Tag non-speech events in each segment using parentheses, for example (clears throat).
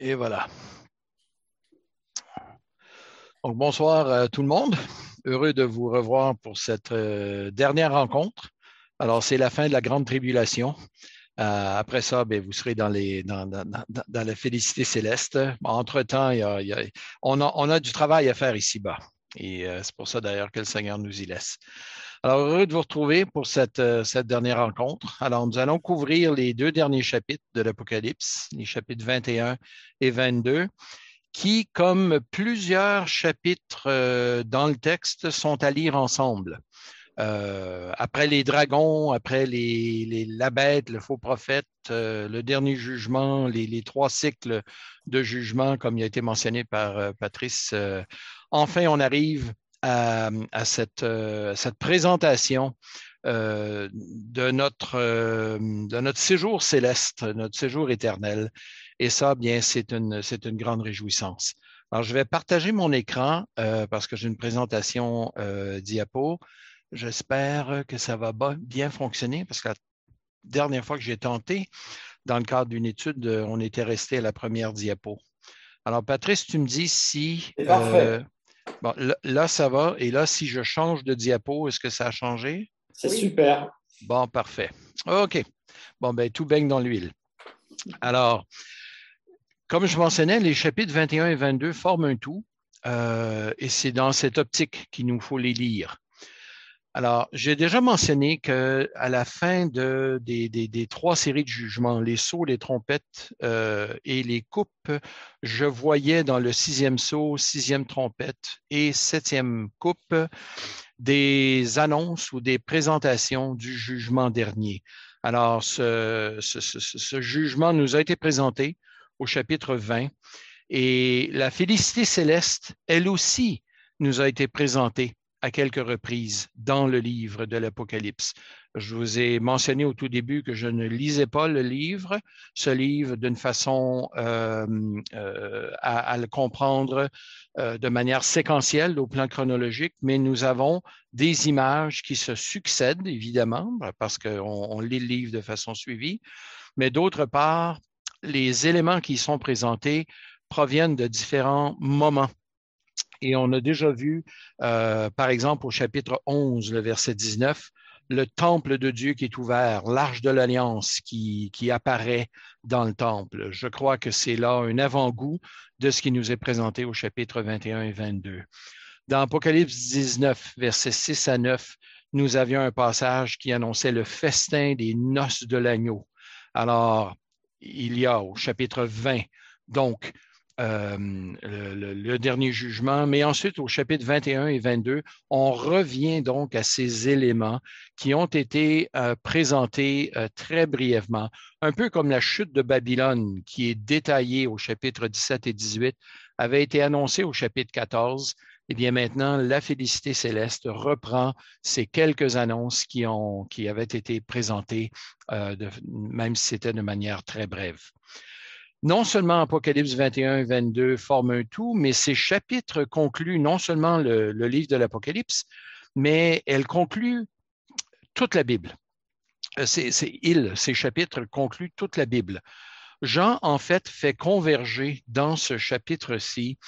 Et voilà. Donc, bonsoir à tout le monde. Heureux de vous revoir pour cette euh, dernière rencontre. Alors, c'est la fin de la grande tribulation. Euh, après ça, ben, vous serez dans, les, dans, la félicité céleste. Entre-temps, on, a, du travail à faire ici-bas. Et euh, c'est pour ça d'ailleurs que le Seigneur nous y laisse. Alors, heureux de vous retrouver pour cette, cette dernière rencontre. Alors, nous allons couvrir les deux derniers chapitres de l'Apocalypse, les chapitres 21 et 22 qui, comme plusieurs chapitres euh, dans le texte, sont à lire ensemble. Euh, après les dragons, après les, la bête, le faux prophète, euh, le dernier jugement, les, trois cycles de jugement, comme il a été mentionné par Patrice, enfin on arrive à, cette, cette, présentation de, notre, de notre séjour céleste, notre séjour éternel. Et ça, bien, c'est une, c'est une grande réjouissance. Alors, je vais partager mon écran euh, parce que j'ai une présentation euh, diapo. J'espère que ça va bien fonctionner parce que la dernière fois que j'ai tenté, dans le cadre d'une étude, euh, on était resté à la première diapo. Alors, Patrice, tu me dis si. Parfait. Bon, là, ça va. Et là, si je change de diapo, est-ce que ça a changé? C'est super. Bon, parfait. OK. Bon, ben, tout baigne dans l'huile. Alors, comme je mentionnais, les chapitres 21 et 22 forment un tout euh, et c'est dans cette optique qu'il nous faut les lire. Alors, j'ai déjà mentionné qu'à la fin de, des, trois séries de jugements, les sauts, les trompettes euh, et les coupes, je voyais dans le sixième saut, sixième trompette et septième coupe des annonces ou des présentations du jugement dernier. Alors, ce jugement nous a été présenté au chapitre 20. Et la félicité céleste, elle aussi, nous a été présentée à quelques reprises dans le livre de l'Apocalypse. Je vous ai mentionné au tout début que je ne lisais pas le livre, ce livre d'une façon euh, euh, à, le comprendre euh, de manière séquentielle au plan chronologique, mais nous avons des images qui se succèdent, évidemment, parce qu'on lit le livre de façon suivie, mais d'autre part, les éléments qui sont présentés proviennent de différents moments. Et on a déjà vu, euh, par exemple, au chapitre 11, le verset 19, le temple de Dieu qui est ouvert, l'arche de l'alliance qui, qui, apparaît dans le temple. Je crois que c'est là un avant-goût de ce qui nous est présenté au chapitre 21 et 22. Dans Apocalypse 19, versets 6 à 9, nous avions un passage qui annonçait le festin des noces de l'agneau. Alors, il y a au chapitre 20, donc, euh, le, dernier jugement, mais ensuite au chapitre 21 et 22, on revient donc à ces éléments qui ont été euh, présentés euh, très brièvement, un peu comme la chute de Babylone qui est détaillée au chapitre 17 et 18, avait été annoncée au chapitre 14 eh bien maintenant, la félicité céleste reprend ces quelques annonces qui, ont, avaient été présentées, même si c'était de manière très brève. Non seulement Apocalypse 21 et 22 forment un tout, mais ces chapitres concluent non seulement le, livre de l'Apocalypse, mais elles concluent toute la Bible. Euh, ces, ces chapitres concluent toute la Bible. Jean, en fait, fait converger dans ce chapitre-ci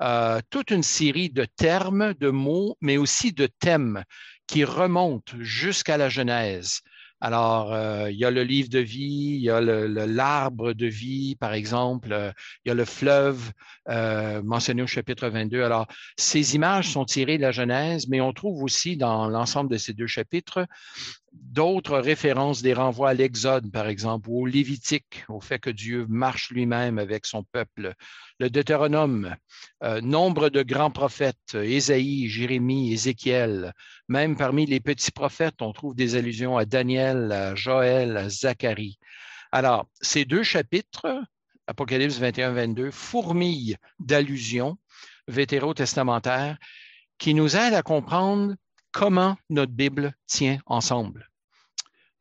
euh, toute une série de termes, de mots, mais aussi de thèmes qui remontent jusqu'à la Genèse. Alors, euh, il y a le livre de vie, il y a l'arbre de vie, par exemple, euh, il y a le fleuve mentionné au chapitre 22. Alors, ces images sont tirées de la Genèse, mais on trouve aussi dans l'ensemble de ces deux chapitres d'autres références, des renvois à l'Exode, par exemple, ou au Lévitique, au fait que Dieu marche lui-même avec son peuple. Le Deutéronome, euh, nombre de grands prophètes, Ésaïe, Jérémie, Ézéchiel. Même parmi les petits prophètes, on trouve des allusions à Daniel, à Joël, à Zacharie. Alors, ces deux chapitres, Apocalypse 21-22, fourmillent d'allusions vétérotestamentaires qui nous aident à comprendre comment notre Bible tient ensemble.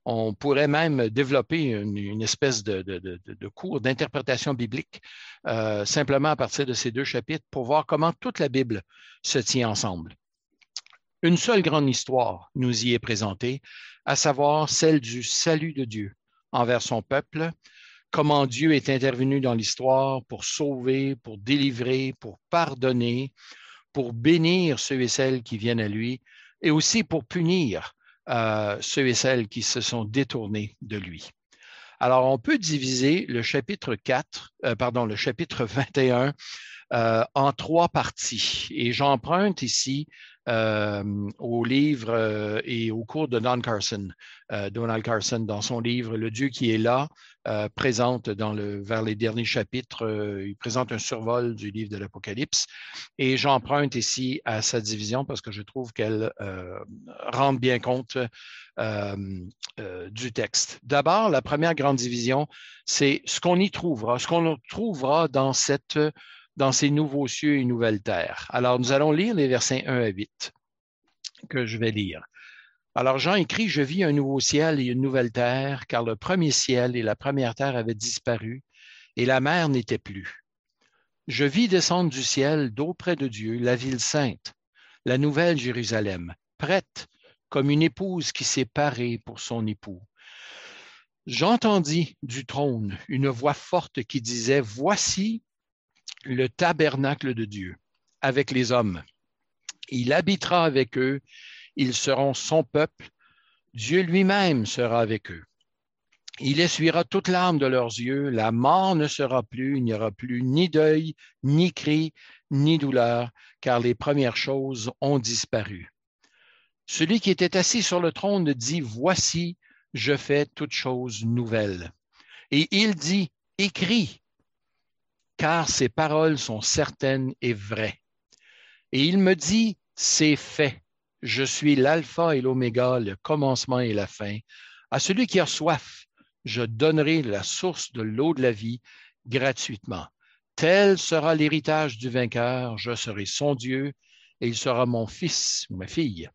On pourrait même développer une, espèce de, cours d'interprétation biblique euh, simplement à partir de ces deux chapitres pour voir comment toute la Bible se tient ensemble. Une seule grande histoire nous y est présentée, à savoir celle du salut de Dieu envers son peuple, comment Dieu est intervenu dans l'histoire pour sauver, pour délivrer, pour pardonner, pour bénir ceux et celles qui viennent à lui, et aussi pour punir euh, ceux et celles qui se sont détournés de lui. Alors, on peut diviser le chapitre 4, euh, pardon, le chapitre 21 euh, en trois parties. Et j'emprunte ici au livre euh, et au cours de Don Carson, Donald Carson, dans son livre Le Dieu qui est là, présente dans le, vers les derniers chapitres, il présente un survol du livre de l'Apocalypse. Et j'emprunte ici à sa division parce que je trouve qu'elle rend bien compte du texte. D'abord, la première grande division, c'est ce qu'on y trouvera, ce qu'on trouvera dans cette dans ces nouveaux cieux et nouvelles terres. Alors, nous allons lire les versets 1 à 8 que je vais lire. Alors, Jean écrit, Je vis un nouveau ciel et une nouvelle terre, car le premier ciel et la première terre avaient disparu, et la mer n'était plus. Je vis descendre du ciel, d'auprès de Dieu, la ville sainte, la nouvelle Jérusalem, prête comme une épouse qui s'est parée pour son époux. J'entendis du trône une voix forte qui disait, Voici, le tabernacle de Dieu avec les hommes. Il habitera avec eux, ils seront son peuple, Dieu lui-même sera avec eux. Il essuiera toute larme de leurs yeux, la mort ne sera plus, il n'y aura plus ni deuil, ni cri, ni douleur, car les premières choses ont disparu. Celui qui était assis sur le trône dit, Voici, je fais toutes choses nouvelles. Et il dit, Écris, car ses paroles sont certaines et vraies. Et il me dit, c'est fait. Je suis l'alpha et l'oméga, le commencement et la fin. À celui qui a soif, je donnerai la source de l'eau de la vie gratuitement. Tel sera l'héritage du vainqueur. Je serai son Dieu et il sera mon fils ou ma fille.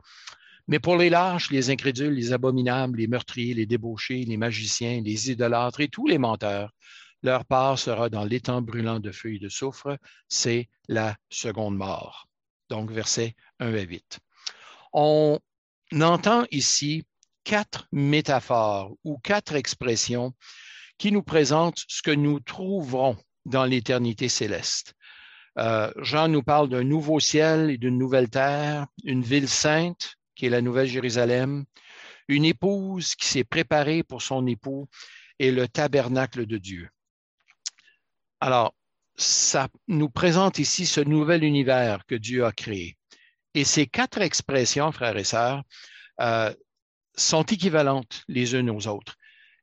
Mais pour les lâches, les incrédules, les abominables, les meurtriers, les débauchés, les magiciens, les idolâtres et tous les menteurs, leur part sera dans l'étang brûlant de feuilles de soufre, c'est la seconde mort. Donc, versets 1 à 8. On entend ici quatre métaphores ou quatre expressions qui nous présentent ce que nous trouverons dans l'éternité céleste. Euh, Jean nous parle d'un nouveau ciel et d'une nouvelle terre, une ville sainte qui est la Nouvelle Jérusalem, une épouse qui s'est préparée pour son époux et le tabernacle de Dieu. Alors, ça nous présente ici ce nouvel univers que Dieu a créé. Et ces quatre expressions, frères et sœurs, euh, sont équivalentes les unes aux autres.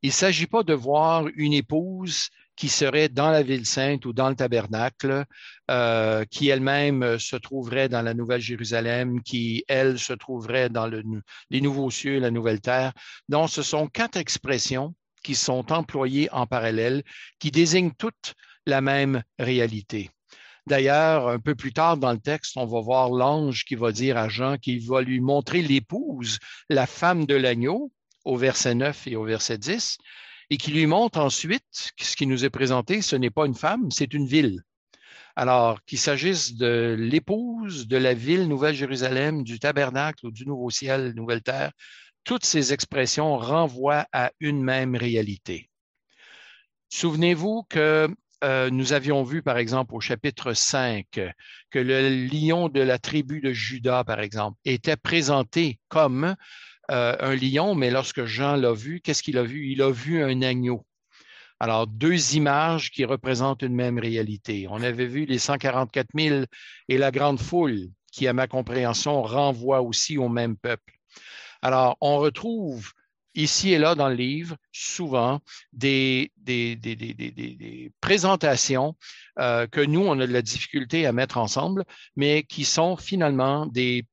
Il ne s'agit pas de voir une épouse qui serait dans la ville sainte ou dans le tabernacle, euh, qui elle-même se trouverait dans la Nouvelle Jérusalem, qui, elle, se trouverait dans le, les nouveaux cieux, la nouvelle terre. Non, ce sont quatre expressions qui sont employées en parallèle, qui désignent toutes la même réalité. D'ailleurs, un peu plus tard dans le texte, on va voir l'ange qui va dire à Jean qu'il va lui montrer l'épouse, la femme de l'agneau, au verset 9 et au verset 10, et qui lui montre ensuite ce qui nous est présenté, ce n'est pas une femme, c'est une ville. Alors, qu'il s'agisse de l'épouse, de la ville Nouvelle-Jérusalem, du tabernacle ou du nouveau ciel, nouvelle terre, toutes ces expressions renvoient à une même réalité. Souvenez-vous que euh, nous avions vu, par exemple, au chapitre 5, que le lion de la tribu de Judas, par exemple, était présenté comme euh, un lion, mais lorsque Jean l'a vu, qu'est-ce qu'il a vu? Il a vu un agneau. Alors, deux images qui représentent une même réalité. On avait vu les 144 000 et la grande foule, qui, à ma compréhension, renvoie aussi au même peuple. Alors, on retrouve ici et là dans le livre, souvent, des, présentations euh, que nous, on a de la difficulté à mettre ensemble, mais qui sont finalement des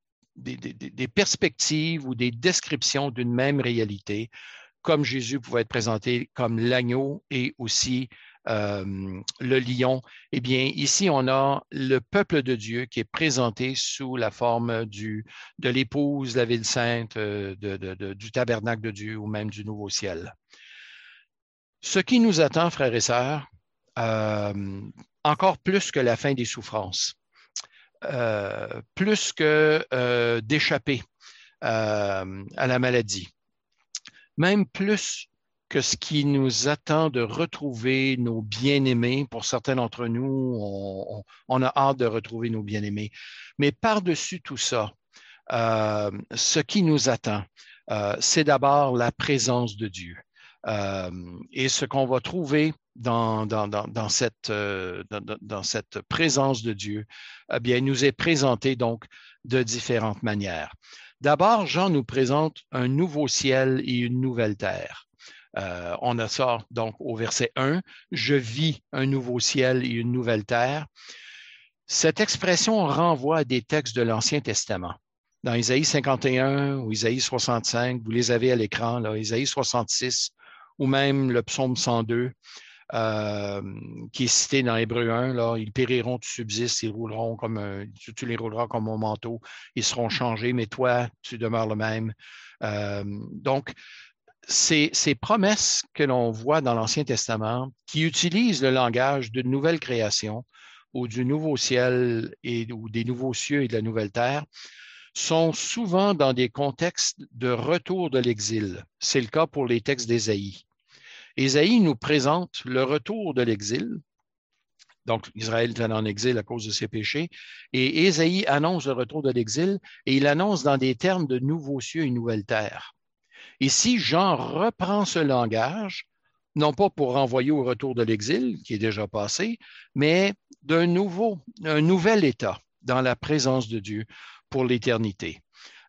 perspectives ou des descriptions d'une même réalité, comme Jésus pouvait être présenté comme l'agneau et aussi euh, le lion, eh bien, ici, on a le peuple de Dieu qui est présenté sous la forme du, de l'épouse, la ville sainte, euh, du tabernacle de Dieu ou même du nouveau ciel. Ce qui nous attend, frères et sœurs, euh, encore plus que la fin des souffrances, plus que d'échapper à la maladie, même plus que ce qui nous attend de retrouver nos bien-aimés, pour certains d'entre nous, on, a hâte de retrouver nos bien-aimés. Mais par-dessus tout ça, euh, ce qui nous attend, euh, c'est d'abord la présence de Dieu. Euh, et ce qu'on va trouver dans, cette, présence de Dieu, eh bien, nous est présenté donc de différentes manières. D'abord, Jean nous présente un nouveau ciel et une nouvelle terre. Euh, on a ça donc au verset 1, je vis un nouveau ciel et une nouvelle terre. Cette expression renvoie à des textes de l'Ancien Testament. Dans Isaïe 51 ou Isaïe 65, vous les avez à l'écran, Isaïe 66 ou même le psaume 102, euh, qui est cité dans Hébreu 1, là, ils périront, tu subsistes, ils rouleront comme tu, les rouleras comme un manteau, ils seront changés, mais toi, tu demeures le même. Euh, donc, ces, promesses que l'on voit dans l'Ancien Testament qui utilisent le langage d'une nouvelle création ou du nouveau ciel et, ou des nouveaux cieux et de la nouvelle terre sont souvent dans des contextes de retour de l'exil. C'est le cas pour les textes d'Ésaïe. Ésaïe nous présente le retour de l'exil. Donc, Israël est en exil à cause de ses péchés. Et Ésaïe annonce le retour de l'exil et il annonce dans des termes de nouveaux cieux et nouvelle terre. Ici, Jean reprend ce langage, non pas pour renvoyer au retour de l'exil, qui est déjà passé, mais d'un nouveau, un nouvel état dans la présence de Dieu pour l'éternité.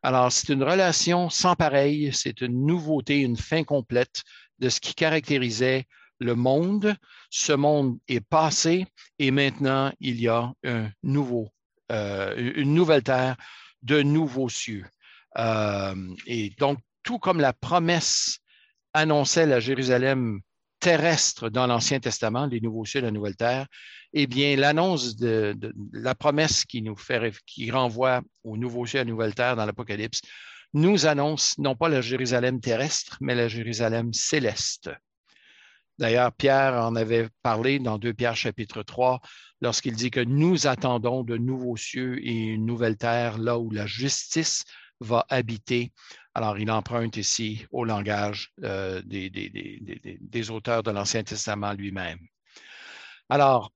Alors, c'est une relation sans pareil, c'est une nouveauté, une fin complète de ce qui caractérisait le monde. Ce monde est passé et maintenant il y a un nouveau, euh, une nouvelle terre, de nouveaux cieux. Euh, et donc, tout comme la promesse annonçait la Jérusalem terrestre dans l'Ancien Testament, les nouveaux cieux, la nouvelle terre, eh bien, l'annonce de, la promesse qui nous fait, qui renvoie aux nouveaux cieux, à la nouvelle terre dans l'Apocalypse, nous annonce non pas la Jérusalem terrestre, mais la Jérusalem céleste. D'ailleurs, Pierre en avait parlé dans 2 Pierre chapitre 3 lorsqu'il dit que nous attendons de nouveaux cieux et une nouvelle terre là où la justice va habiter. Alors, il emprunte ici au langage euh, des, auteurs de l'Ancien Testament lui-même. Alors,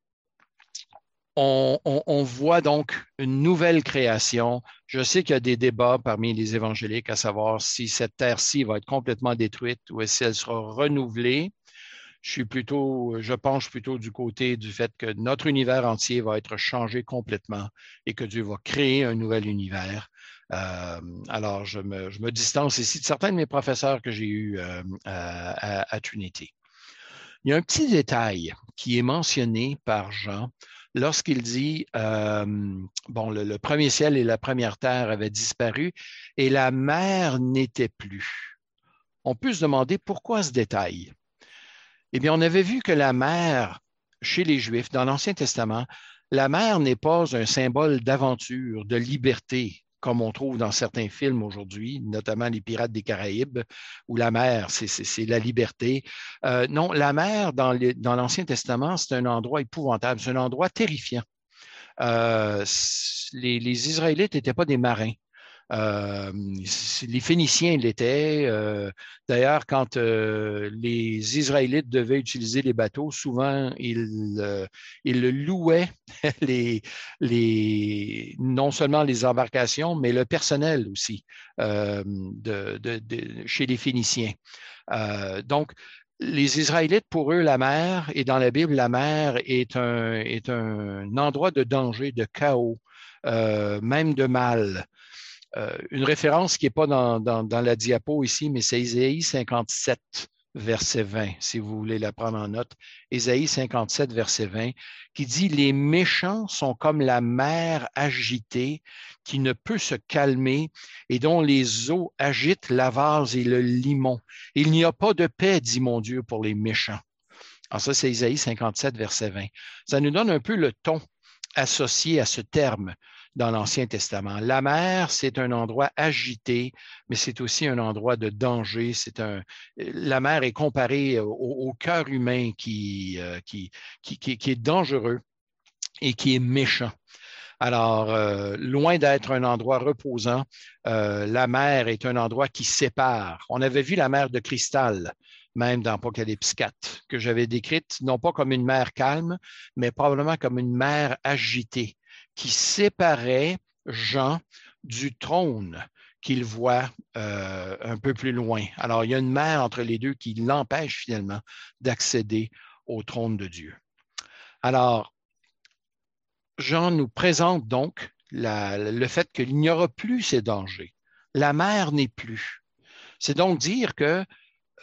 on, voit donc une nouvelle création. Je sais qu'il y a des débats parmi les évangéliques à savoir si cette terre-ci va être complètement détruite ou si elle sera renouvelée. Je suis plutôt, je penche plutôt du côté du fait que notre univers entier va être changé complètement et que Dieu va créer un nouvel univers. Euh, alors, je me, distance ici de certains de mes professeurs que j'ai eus euh, à, à Trinity. Il y a un petit détail qui est mentionné par Jean lorsqu'il dit, euh, bon, le, premier ciel et la première terre avaient disparu et la mer n'était plus. On peut se demander pourquoi ce détail? Eh bien, on avait vu que la mer, chez les Juifs, dans l'Ancien Testament, la mer n'est pas un symbole d'aventure, de liberté, comme on trouve dans certains films aujourd'hui, notamment Les Pirates des Caraïbes, où la mer, c'est la liberté. Euh, non, la mer, dans l'Ancien Testament, c'est un endroit épouvantable, c'est un endroit terrifiant. Euh, les, les, Israélites n'étaient pas des marins. Euh, les Phéniciens l'étaient. Euh, d'ailleurs, quand euh, les Israélites devaient utiliser les bateaux, souvent ils, ils louaient (laughs) les, les, non seulement les embarcations, mais le personnel aussi de, de, chez les Phéniciens. donc, les Israélites, pour eux, la mer, et dans la Bible, la mer est un, est un endroit de danger, de chaos, même de mal. Euh, une référence qui n'est pas dans, la diapo ici, mais c'est Isaïe 57, verset 20, si vous voulez la prendre en note. Isaïe 57, verset 20, qui dit Les méchants sont comme la mer agitée qui ne peut se calmer et dont les eaux agitent la vase et le limon. Il n'y a pas de paix, dit mon Dieu, pour les méchants. Alors, ça, c'est Isaïe 57, verset 20. Ça nous donne un peu le ton associé à ce terme dans l'Ancien Testament. La mer, c'est un endroit agité, mais c'est aussi un endroit de danger. C'est un, la mer est comparée au, cœur humain qui, euh, qui, est dangereux et qui est méchant. Alors, euh, loin d'être un endroit reposant, euh, la mer est un endroit qui sépare. On avait vu la mer de cristal même dans Apocalypse 4, que j'avais décrite non pas comme une mer calme, mais probablement comme une mer agitée qui séparait Jean du trône qu'il voit euh, un peu plus loin. Alors, il y a une mer entre les deux qui l'empêche finalement d'accéder au trône de Dieu. Alors, Jean nous présente donc le fait qu'il n'y aura plus ces dangers. La mer n'est plus. C'est donc dire que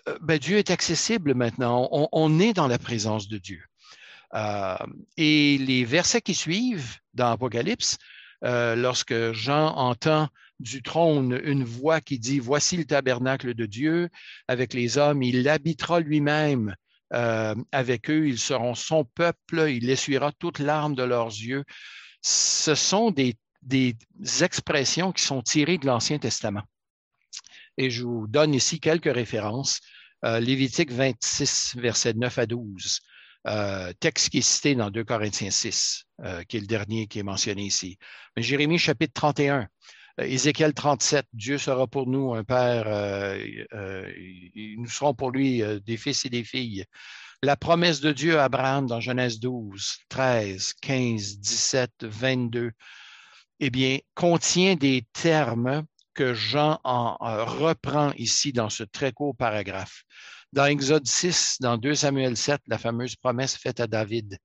euh, ben, Dieu est accessible maintenant. On, est dans la présence de Dieu. Euh, et les versets qui suivent dans Apocalypse, lorsque Jean entend du trône une voix qui dit, Voici le tabernacle de Dieu avec les hommes, il habitera lui-même euh, avec eux, ils seront son peuple, il essuiera toute larmes de leurs yeux. Ce sont des, expressions qui sont tirées de l'Ancien Testament. Et je vous donne ici quelques références. Euh, Lévitique 26, versets 9 à 12. Euh, texte qui est cité dans 2 Corinthiens 6, qui est le dernier qui est mentionné ici. Mais Jérémie chapitre 31, euh, Ézéchiel 37, Dieu sera pour nous un père, euh, euh, nous serons pour lui des fils et des filles. La promesse de Dieu à Abraham dans Genèse 12, 13, 15, 17, 22, eh bien, contient des termes que Jean en reprend ici dans ce très court paragraphe. Dans Exode 6, dans 2 Samuel 7, la fameuse promesse faite à David.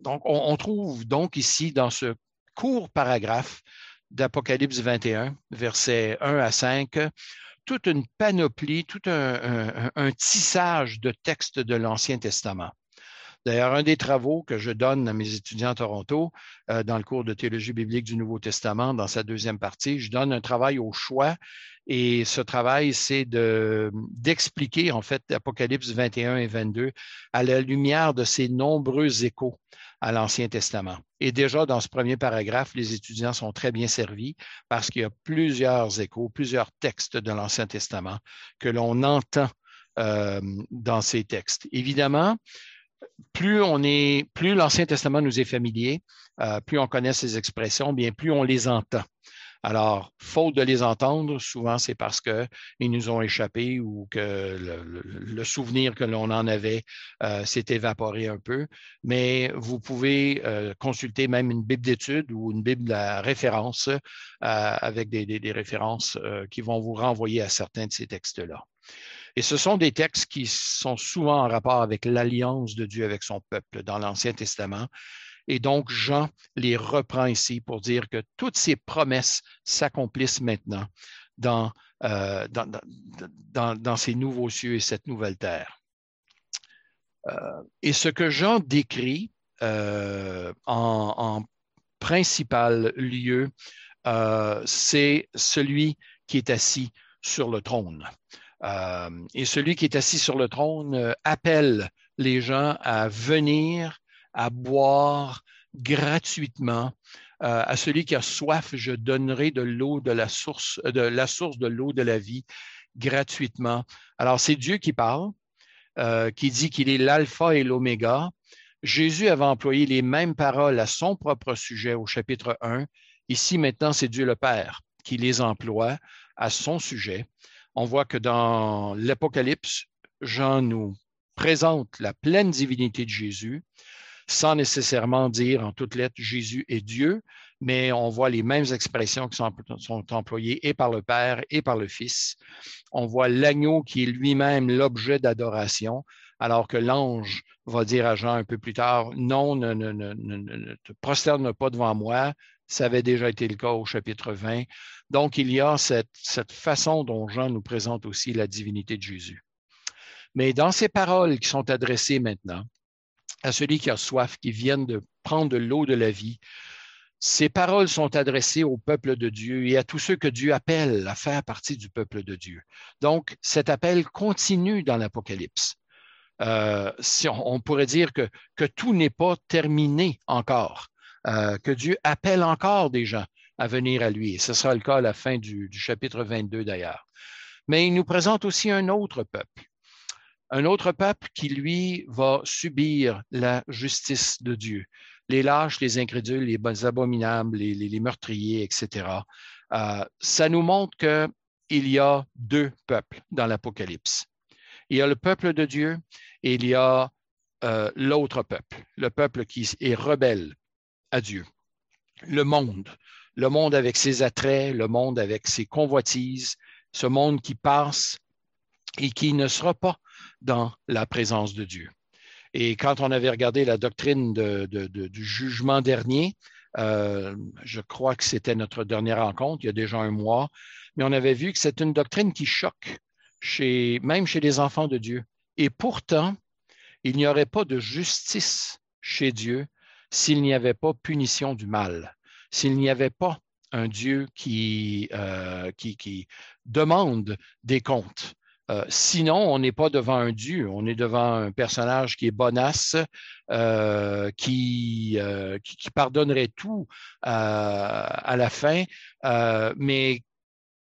donc, on, trouve donc ici dans ce court paragraphe d'Apocalypse 21, versets 1 à 5, toute une panoplie, tout un, tissage de textes de l'Ancien Testament. D'ailleurs, un des travaux que je donne à mes étudiants à Toronto euh, dans le cours de théologie biblique du Nouveau Testament, dans sa deuxième partie, je donne un travail au choix et ce travail, c'est d'expliquer en fait Apocalypse 21 et 22 à la lumière de ces nombreux échos à l'Ancien Testament. Et déjà, dans ce premier paragraphe, les étudiants sont très bien servis parce qu'il y a plusieurs échos, plusieurs textes de l'Ancien Testament que l'on entend euh, dans ces textes. Évidemment, plus on est, plus l'Ancien Testament nous est familier, euh, plus on connaît ces expressions, bien plus on les entend. Alors, faute de les entendre, souvent c'est parce qu'ils nous ont échappé ou que le, souvenir que l'on en avait euh, s'est évaporé un peu. Mais vous pouvez euh, consulter même une Bible d'études ou une Bible de référence euh, avec des, références qui vont vous renvoyer à certains de ces textes-là. Et ce sont des textes qui sont souvent en rapport avec l'alliance de Dieu avec son peuple dans l'Ancien Testament. Et donc, Jean les reprend ici pour dire que toutes ces promesses s'accomplissent maintenant dans, euh, ces nouveaux cieux et cette nouvelle terre. Euh, et ce que Jean décrit euh, en, principal lieu, c'est celui qui est assis sur le trône. et celui qui est assis sur le trône appelle les gens à venir à boire gratuitement. Euh, à celui qui a soif, je donnerai de l'eau de la source, euh, de la source de l'eau de la vie gratuitement. Alors, c'est Dieu qui parle, euh, qui dit qu'il est l'alpha et l'oméga. Jésus avait employé les mêmes paroles à son propre sujet au chapitre 1. Ici, maintenant, c'est Dieu le Père qui les emploie à son sujet. On voit que dans l'Apocalypse, Jean nous présente la pleine divinité de Jésus sans nécessairement dire en toutes lettres Jésus est Dieu, mais on voit les mêmes expressions qui sont, employées et par le Père et par le Fils. On voit l'agneau qui est lui-même l'objet d'adoration, alors que l'ange va dire à Jean un peu plus tard, non, ne, ne, te prosterne pas devant moi. Ça avait déjà été le cas au chapitre 20. Donc, il y a cette, cette façon dont Jean nous présente aussi la divinité de Jésus. Mais dans ces paroles qui sont adressées maintenant, à celui qui a soif, qui vienne de prendre de l'eau de la vie. Ces paroles sont adressées au peuple de Dieu et à tous ceux que Dieu appelle à faire partie du peuple de Dieu. Donc, cet appel continue dans l'Apocalypse. Euh, si on, pourrait dire que, tout n'est pas terminé encore, euh, que Dieu appelle encore des gens à venir à lui. Et ce sera le cas à la fin du, du chapitre 22 d'ailleurs. Mais il nous présente aussi un autre peuple un autre peuple qui, lui, va subir la justice de Dieu. Les lâches, les incrédules, les abominables, les, meurtriers, etc. Euh, ça nous montre qu'il y a deux peuples dans l'Apocalypse. Il y a le peuple de Dieu et il y a euh, l'autre peuple, le peuple qui est rebelle à Dieu. Le monde, le monde avec ses attraits, le monde avec ses convoitises, ce monde qui passe et qui ne sera pas dans la présence de Dieu. Et quand on avait regardé la doctrine du jugement dernier, euh, je crois que c'était notre dernière rencontre, il y a déjà un mois, mais on avait vu que c'est une doctrine qui choque, même chez les enfants de Dieu. Et pourtant, il n'y aurait pas de justice chez Dieu s'il n'y avait pas punition du mal, s'il n'y avait pas un Dieu qui, euh, demande des comptes. Euh, sinon, on n'est pas devant un Dieu, on est devant un personnage qui est bonasse, euh, qui, qui, pardonnerait tout à la fin, mais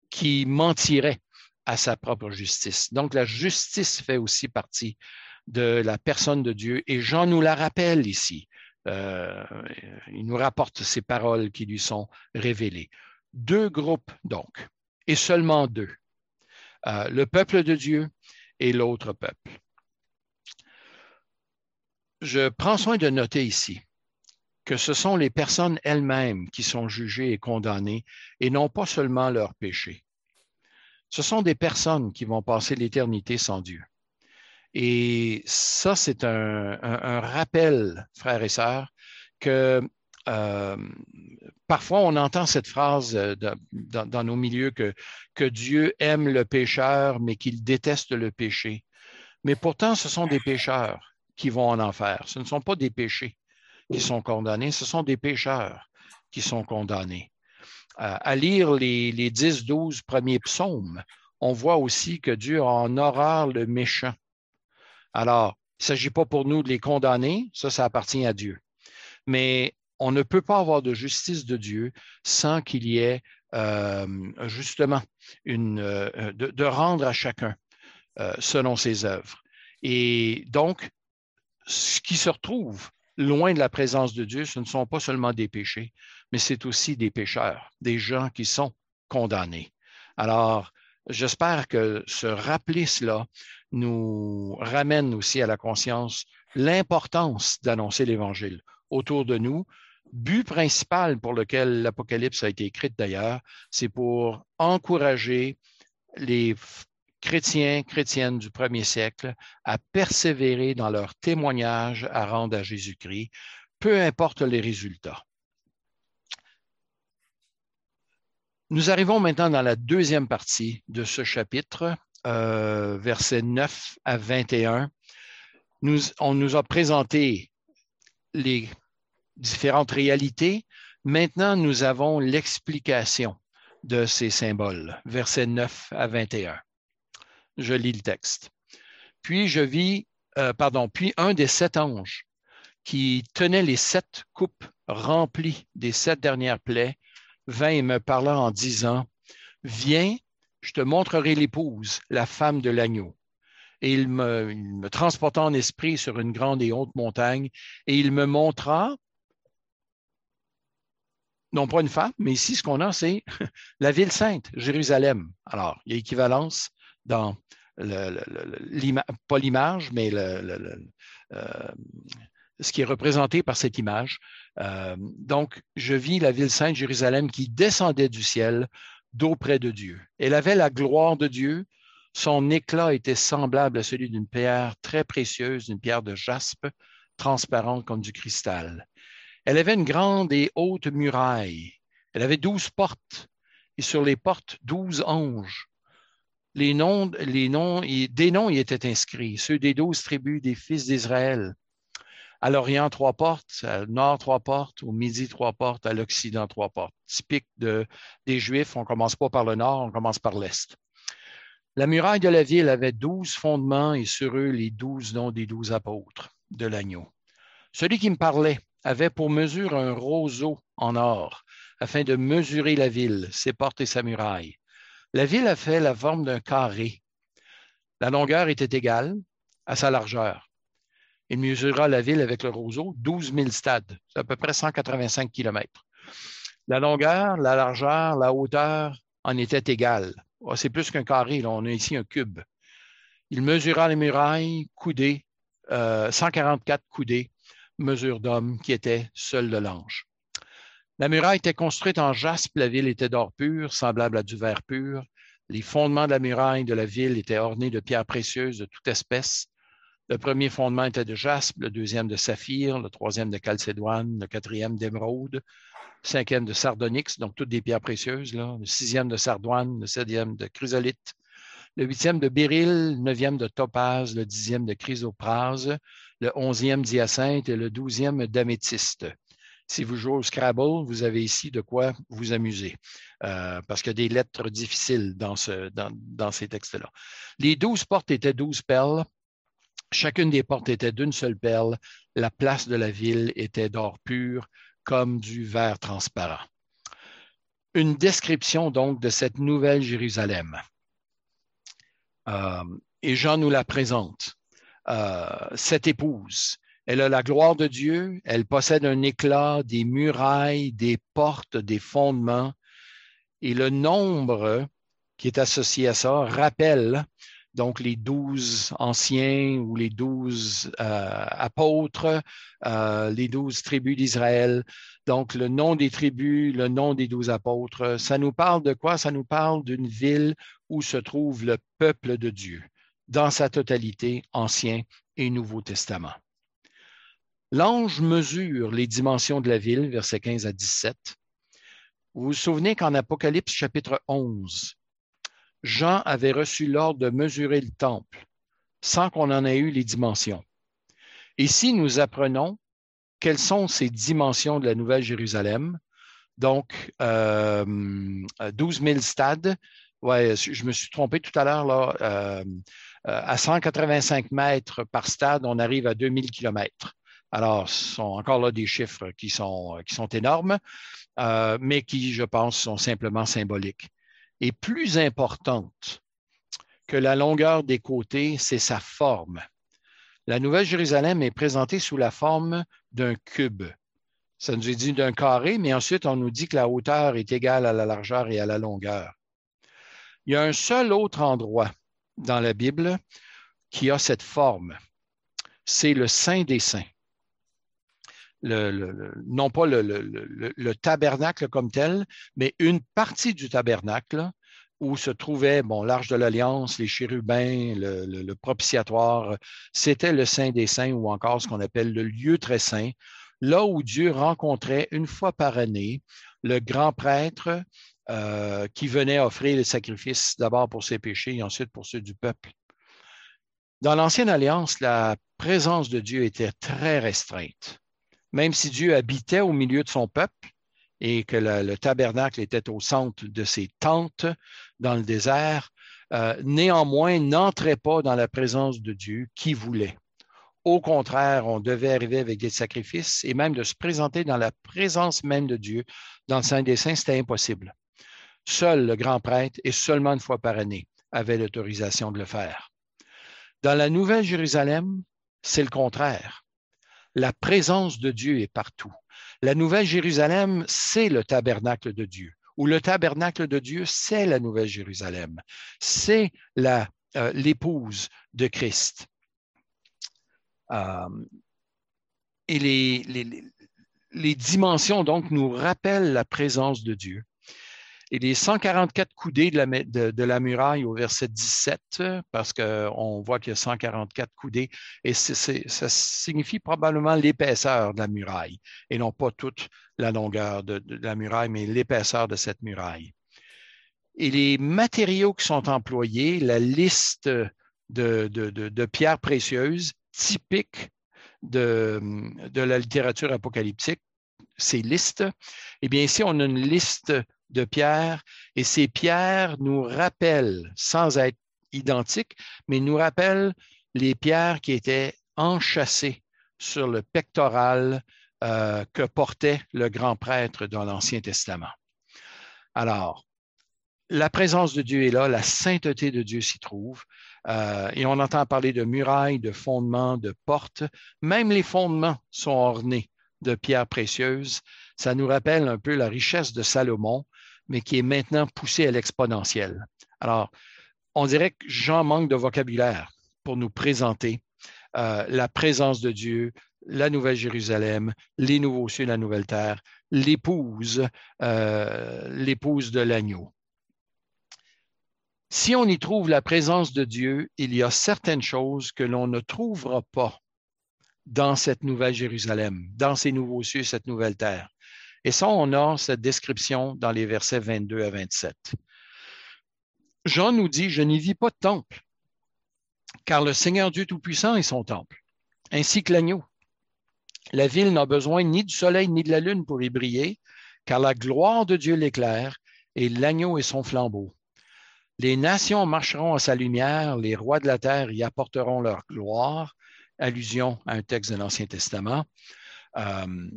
qui mentirait à sa propre justice. Donc, la justice fait aussi partie de la personne de Dieu et Jean nous la rappelle ici. Euh, il nous rapporte ces paroles qui lui sont révélées. Deux groupes, donc, et seulement deux. Euh, le peuple de Dieu et l'autre peuple. Je prends soin de noter ici que ce sont les personnes elles-mêmes qui sont jugées et condamnées et non pas seulement leurs péchés. Ce sont des personnes qui vont passer l'éternité sans Dieu. Et ça, c'est un, rappel, frères et sœurs, que euh, parfois on entend cette phrase euh, dans, nos milieux que, Dieu aime le pécheur, mais qu'il déteste le péché. Mais pourtant, ce sont des pécheurs qui vont en enfer. Ce ne sont pas des péchés qui sont condamnés, ce sont des pécheurs qui sont condamnés. Euh, à lire les, les 10-12 premiers psaumes, on voit aussi que Dieu en horreur le méchant. Alors, il ne s'agit pas pour nous de les condamner, ça, ça appartient à Dieu. Mais on ne peut pas avoir de justice de Dieu sans qu'il y ait euh, justement une, euh, de, rendre à chacun euh, selon ses œuvres. Et donc, ce qui se retrouve loin de la présence de Dieu, ce ne sont pas seulement des péchés, mais c'est aussi des pécheurs, des gens qui sont condamnés. Alors, j'espère que se rappeler cela nous ramène aussi à la conscience l'importance d'annoncer l'Évangile autour de nous. But principal pour lequel l'Apocalypse a été écrite d'ailleurs, c'est pour encourager les chrétiens, chrétiennes du premier siècle à persévérer dans leur témoignage à rendre à Jésus-Christ, peu importe les résultats. Nous arrivons maintenant dans la deuxième partie de ce chapitre, euh, versets 9 à 21. Nous, on nous a présenté les différentes réalités. Maintenant, nous avons l'explication de ces symboles, versets 9 à 21. Je lis le texte. Puis je vis, euh, pardon, puis un des sept anges qui tenait les sept coupes remplies des sept dernières plaies vint et me parla en disant, Viens, je te montrerai l'épouse, la femme de l'agneau. Et il me, il me, transporta en esprit sur une grande et haute montagne, et il me montra, non pas une femme, mais ici, ce qu'on a, c'est (laughs) la ville sainte, Jérusalem. Alors, il y a équivalence dans le, pas l'image, mais le, euh, ce qui est représenté par cette image. Euh, donc, je vis la ville sainte Jérusalem qui descendait du ciel d'auprès de Dieu. Elle avait la gloire de Dieu. Son éclat était semblable à celui d'une pierre très précieuse, une pierre de jaspe, transparente comme du cristal. Elle avait une grande et haute muraille. Elle avait douze portes, et sur les portes, douze anges. Les noms, les noms, des noms y étaient inscrits, ceux des douze tribus des fils d'Israël. À l'Orient, trois portes, à nord, trois portes, au midi, trois portes, à l'Occident, trois portes. Typique de, des Juifs, on commence pas par le nord, on commence par l'est. La muraille de la ville avait douze fondements et sur eux les douze noms des douze apôtres de l'agneau. Celui qui me parlait avait pour mesure un roseau en or afin de mesurer la ville, ses portes et sa muraille. La ville a fait la forme d'un carré. La longueur était égale à sa largeur. Il mesura la ville avec le roseau 12 000 stades, c'est à peu près 185 km. La longueur, la largeur, la hauteur en étaient égales. Ah, c'est plus qu'un carré, on a ici un cube. Il mesura les murailles coudées, 144 coudées, mesure d'homme qui était seul de l'ange. La muraille était construite en jaspe, la ville était d'or pur, semblable à du verre pur. Les fondements de la muraille de la ville étaient ornés de pierres précieuses de toute espèce. Le premier fondement était de jaspe, le deuxième de saphir, le troisième de calcédoine, le quatrième d'émeraude, le cinquième de sardonyx, donc toutes des pierres précieuses, le sixième de sardoine, le septième de chrysolite, le huitième de béryl, le neuvième de topaz, le dixième de chrysoprase, le onzième d'hyacinthe et le douzième d'améthyste. Si vous jouez au Scrabble, vous avez ici de quoi vous amuser, euh, parce qu'il y a des lettres difficiles dans, dans ces textes-là. Les douze portes étaient douze perles. Chacune des portes était d'une seule perle. La place de la ville était d'or pur, comme du verre transparent. Une description donc de cette nouvelle Jérusalem. Euh, et Jean nous la présente. Euh, cette épouse, elle a la gloire de Dieu, elle possède un éclat, des murailles, des portes, des fondements. Et le nombre qui est associé à ça rappelle donc les douze anciens ou les douze euh, apôtres, les douze tribus d'Israël. Donc le nom des tribus, le nom des douze apôtres, ça nous parle de quoi? Ça nous parle d'une ville où se trouve le peuple de Dieu dans sa totalité, Ancien et Nouveau Testament. L'ange mesure les dimensions de la ville, versets 15 à 17. Vous vous souvenez qu'en Apocalypse chapitre 11, Jean avait reçu l'ordre de mesurer le temple sans qu'on en ait eu les dimensions. Ici, nous apprenons quelles sont ces dimensions de la Nouvelle Jérusalem. Donc, euh, 12 000 stades, Ouais, je me suis trompé tout à l'heure. Euh, euh, à 185 mètres par stade, on arrive à 2000 kilomètres. Alors, ce sont encore là des chiffres qui sont, énormes, euh, mais qui, je pense, sont simplement symboliques. Et plus importante que la longueur des côtés, c'est sa forme. La Nouvelle Jérusalem est présentée sous la forme d'un cube. Ça nous est dit d'un carré, mais ensuite on nous dit que la hauteur est égale à la largeur et à la longueur. Il y a un seul autre endroit dans la Bible qui a cette forme. C'est le Saint des Saints. non pas le, tabernacle comme tel, mais une partie du tabernacle où se trouvait bon, l'arche de l'Alliance, les chérubins, le, propitiatoire, c'était le Saint des Saints ou encore ce qu'on appelle le lieu très saint, là où Dieu rencontrait une fois par année le grand prêtre euh, qui venait offrir les sacrifices d'abord pour ses péchés et ensuite pour ceux du peuple. Dans l'Ancienne Alliance, la présence de Dieu était très restreinte. Même si Dieu habitait au milieu de son peuple et que le, tabernacle était au centre de ses tentes dans le désert, euh, néanmoins n'entrait pas dans la présence de Dieu qui voulait. Au contraire, on devait arriver avec des sacrifices et même de se présenter dans la présence même de Dieu dans le Saint des c'était impossible. Seul le grand prêtre, et seulement une fois par année, avait l'autorisation de le faire. Dans la Nouvelle Jérusalem, c'est le contraire. La présence de Dieu est partout. La Nouvelle Jérusalem, c'est le tabernacle de Dieu, ou le tabernacle de Dieu, c'est la Nouvelle Jérusalem. C'est euh, l'épouse de Christ. Euh, et les, les dimensions, donc, nous rappellent la présence de Dieu et les 144 coudées de la, de, muraille au verset 17, parce qu'on voit qu'il y a 144 coudées, et ça signifie probablement l'épaisseur de la muraille, et non pas toute la longueur de, la muraille, mais l'épaisseur de cette muraille. Et les matériaux qui sont employés, la liste de, pierres précieuses typiques de, la littérature apocalyptique, ces listes, eh bien ici, on a une liste de pierres et ces pierres nous rappellent, sans être identiques, mais nous rappellent les pierres qui étaient enchâssées sur le pectoral euh, que portait le grand prêtre dans l'Ancien Testament. Alors, la présence de Dieu est là, la sainteté de Dieu s'y trouve, euh, et on entend parler de murailles, de fondements, de portes. Même les fondements sont ornés de pierres précieuses. Ça nous rappelle un peu la richesse de Salomon mais qui est maintenant poussé à l'exponentiel. Alors, on dirait que Jean manque de vocabulaire pour nous présenter euh, la présence de Dieu, la Nouvelle Jérusalem, les nouveaux cieux, la nouvelle terre, l'épouse, euh, l'épouse de l'agneau. Si on y trouve la présence de Dieu, il y a certaines choses que l'on ne trouvera pas dans cette nouvelle Jérusalem, dans ces nouveaux cieux, cette nouvelle terre. Et ça, on a cette description dans les versets 22 à 27. Jean nous dit, je n'y vis pas de temple, car le Seigneur Dieu Tout-Puissant est son temple, ainsi que l'agneau. La ville n'a besoin ni du soleil ni de la lune pour y briller, car la gloire de Dieu l'éclaire, et l'agneau est son flambeau. Les nations marcheront à sa lumière, les rois de la terre y apporteront leur gloire, allusion à un texte de l'Ancien Testament. Euh,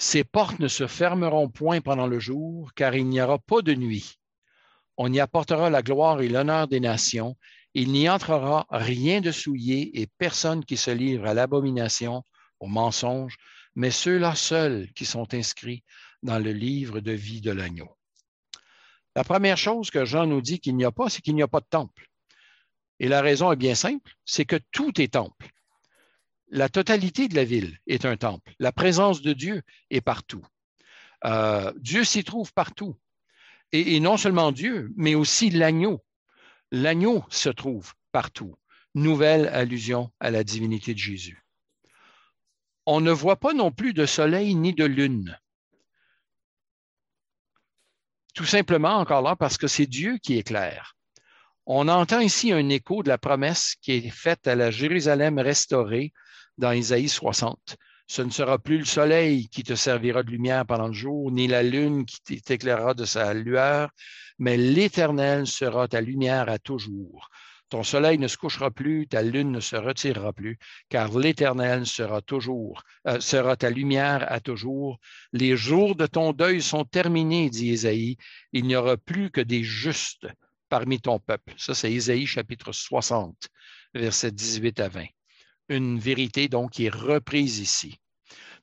ces portes ne se fermeront point pendant le jour, car il n'y aura pas de nuit. On y apportera la gloire et l'honneur des nations. Il n'y entrera rien de souillé et personne qui se livre à l'abomination, au mensonge, mais ceux-là seuls qui sont inscrits dans le livre de vie de l'agneau. La première chose que Jean nous dit qu'il n'y a pas, c'est qu'il n'y a pas de temple. Et la raison est bien simple, c'est que tout est temple. La totalité de la ville est un temple. La présence de Dieu est partout. Euh, Dieu s'y trouve partout. et, non seulement Dieu, mais aussi l'agneau. L'agneau se trouve partout. Nouvelle allusion à la divinité de Jésus. On ne voit pas non plus de soleil ni de lune. Tout simplement, encore là, parce que c'est Dieu qui éclaire. On entend ici un écho de la promesse qui est faite à la Jérusalem restaurée dans Isaïe 60. Ce ne sera plus le soleil qui te servira de lumière pendant le jour, ni la lune qui t'éclairera de sa lueur, mais l'Éternel sera ta lumière à toujours. Ton soleil ne se couchera plus, ta lune ne se retirera plus, car l'Éternel sera toujours, euh, sera ta lumière à toujours. Les jours de ton deuil sont terminés, dit Isaïe. Il n'y aura plus que des justes parmi ton peuple. Ça, c'est Isaïe chapitre 60, versets 18 à 20 une vérité donc qui est reprise ici.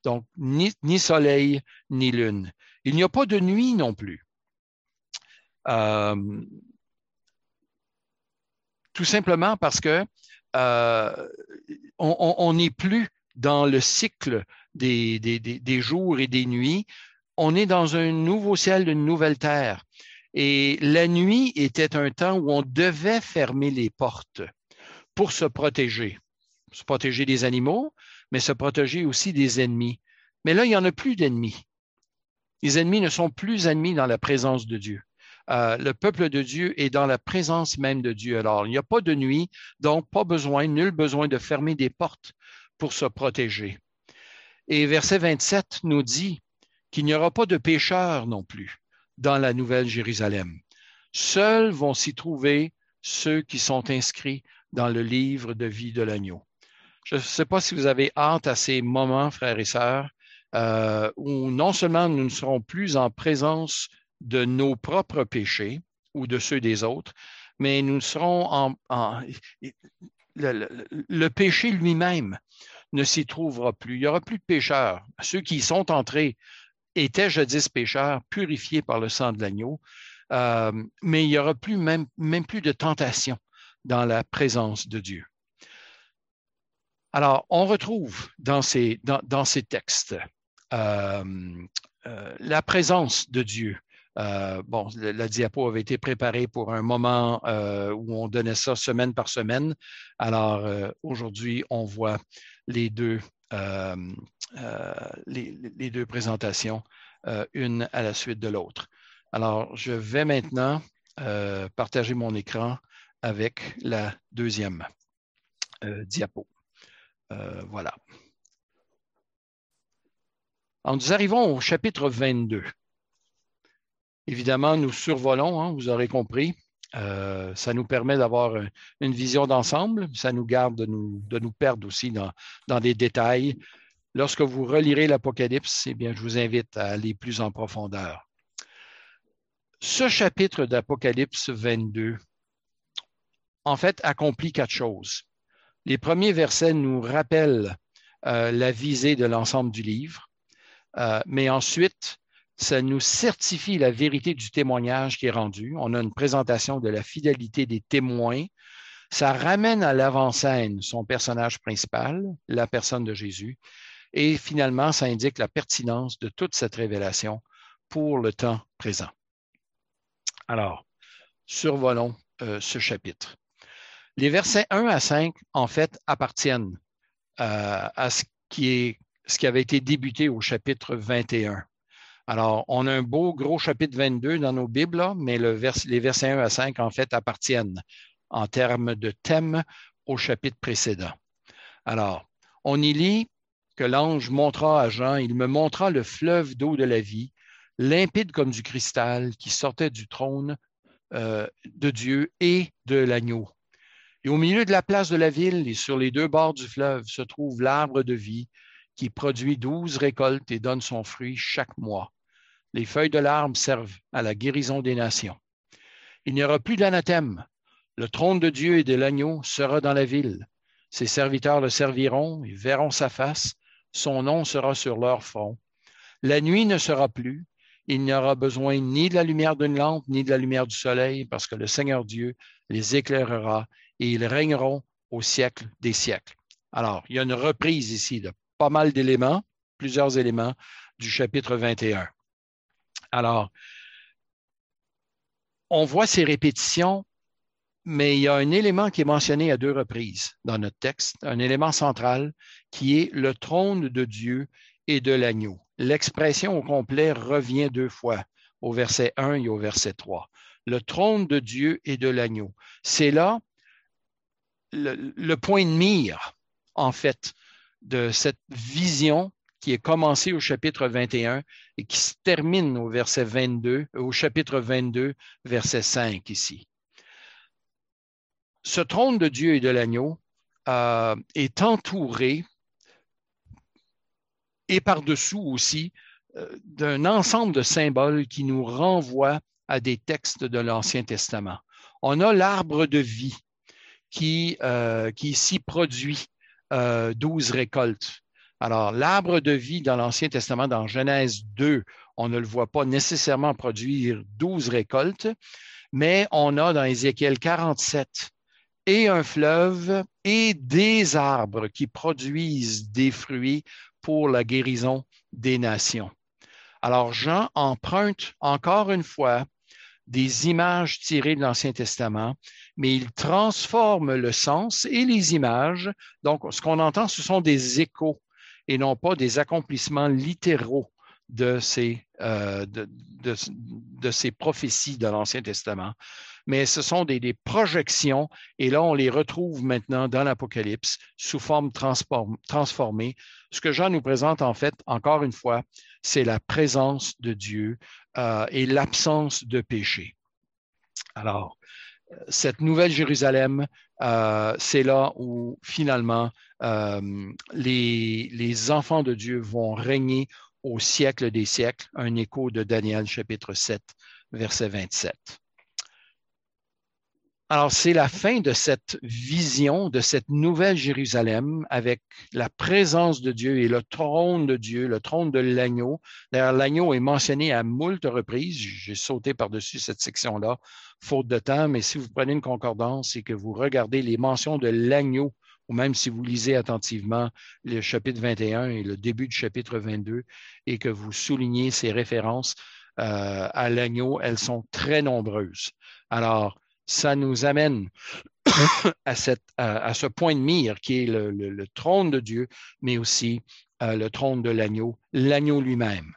Donc, ni, soleil, ni lune. Il n'y a pas de nuit non plus. Euh, tout simplement parce que euh, on n'est plus dans le cycle des, des, jours et des nuits. On est dans un nouveau ciel, une nouvelle terre. Et la nuit était un temps où on devait fermer les portes pour se protéger se protéger des animaux, mais se protéger aussi des ennemis. Mais là, il n'y en a plus d'ennemis. Les ennemis ne sont plus ennemis dans la présence de Dieu. Euh, le peuple de Dieu est dans la présence même de Dieu. Alors, il n'y a pas de nuit, donc pas besoin, nul besoin de fermer des portes pour se protéger. Et verset 27 nous dit qu'il n'y aura pas de pécheurs non plus dans la Nouvelle Jérusalem. Seuls vont s'y trouver ceux qui sont inscrits dans le livre de vie de l'agneau. Je ne sais pas si vous avez hâte à ces moments, frères et sœurs, euh, où non seulement nous ne serons plus en présence de nos propres péchés ou de ceux des autres, mais nous serons en, le, péché lui-même ne s'y trouvera plus. Il n'y aura plus de pécheurs. Ceux qui y sont entrés étaient jadis pécheurs, purifiés par le sang de l'agneau, euh, mais il n'y aura plus même, même plus de tentation dans la présence de Dieu. Alors, on retrouve dans ces, textes euh, euh, la présence de Dieu. Euh, bon, la, diapo avait été préparée pour un moment où on donnait ça semaine par semaine. Alors, aujourd'hui, on voit les, deux présentations, une à la suite de l'autre. Alors, je vais maintenant partager mon écran avec la deuxième diapo. Euh, voilà. nous arrivons au chapitre 22. Évidemment, nous survolons, hein, vous aurez compris. Euh, ça nous permet d'avoir une vision d'ensemble. Ça nous garde de nous, de nous perdre aussi dans, dans, des détails. Lorsque vous relirez l'Apocalypse, eh bien, je vous invite à aller plus en profondeur. Ce chapitre d'Apocalypse 22, en fait, accomplit quatre choses. Les premiers versets nous rappellent euh, la visée de l'ensemble du livre, euh, mais ensuite, ça nous certifie la vérité du témoignage qui est rendu. On a une présentation de la fidélité des témoins Ça ramène à l'avant-scène son personnage principal, la personne de Jésus, et finalement, ça indique la pertinence de toute cette révélation pour le temps présent. Alors, survolons euh, ce chapitre. Les versets 1 à 5, en fait, appartiennent euh, à ce qui, avait été débuté au chapitre 21. Alors, on a un beau gros chapitre 22 dans nos Bibles, mais le les versets 1 à 5, en fait, appartiennent en termes de thème au chapitre précédent. Alors, on y lit que l'ange montra à Jean, il me montra le fleuve d'eau de la vie, limpide comme du cristal, qui sortait du trône euh, de Dieu et de l'agneau. Et au milieu de la place de la ville et sur les deux bords du fleuve se trouve l'arbre de vie qui produit douze récoltes et donne son fruit chaque mois. Les feuilles de l'arbre servent à la guérison des nations. Il n'y aura plus d'anathème. Le trône de Dieu et de l'agneau sera dans la ville. Ses serviteurs le serviront et verront sa face. Son nom sera sur leur front. La nuit ne sera plus. Il n'y aura besoin ni de la lumière d'une lampe, ni de la lumière du soleil, parce que le Seigneur Dieu les éclairera et ils régneront au siècle des siècles. Alors, il y a une reprise ici de pas mal d'éléments, plusieurs éléments du chapitre 21. Alors, on voit ces répétitions, mais il y a un élément qui est mentionné à deux reprises dans notre texte, un élément central qui est le trône de Dieu et de l'agneau. L'expression au complet revient deux fois, au verset 1 et au verset 3. Le trône de Dieu et de l'agneau. C'est là le, point de mire, en fait, de cette vision qui est commencée au chapitre 21 et qui se termine au verset 22, au chapitre 22, verset 5 ici. Ce trône de Dieu et de l'agneau euh, est entouré et par-dessous aussi euh, d'un ensemble de symboles qui nous renvoient à des textes de l'Ancien Testament. On a l'arbre de vie qui, euh, qui ici produit euh, douze récoltes. Alors, l'arbre de vie dans l'Ancien Testament, dans Genèse 2, on ne le voit pas nécessairement produire douze récoltes, mais on a dans Ézéchiel 47 et un fleuve et des arbres qui produisent des fruits pour la guérison des nations. Alors Jean emprunte encore une fois des images tirées de l'Ancien Testament, mais il transforme le sens et les images. Donc, ce qu'on entend, ce sont des échos et non pas des accomplissements littéraux de ces, euh, de, ces prophéties de l'Ancien Testament. Mais ce sont des, des, projections et là, on les retrouve maintenant dans l'Apocalypse sous forme transformée. Ce que Jean nous présente, en fait, encore une fois, c'est la présence de Dieu euh, et l'absence de péché. Alors, cette nouvelle Jérusalem, euh, c'est là où finalement euh, les, les, enfants de Dieu vont régner au siècle des siècles, un écho de Daniel chapitre 7, verset 27. Alors, c'est la fin de cette vision, de cette nouvelle Jérusalem avec la présence de Dieu et le trône de Dieu, le trône de l'agneau. D'ailleurs, l'agneau est mentionné à moult reprises. J'ai sauté par-dessus cette section-là, faute de temps, mais si vous prenez une concordance et que vous regardez les mentions de l'agneau, ou même si vous lisez attentivement le chapitre 21 et le début du chapitre 22, et que vous soulignez ces références euh, à l'agneau, elles sont très nombreuses. Alors, ça nous amène (coughs) à, ce point de mire qui est le, trône de Dieu, mais aussi euh, le trône de l'agneau, l'agneau lui-même.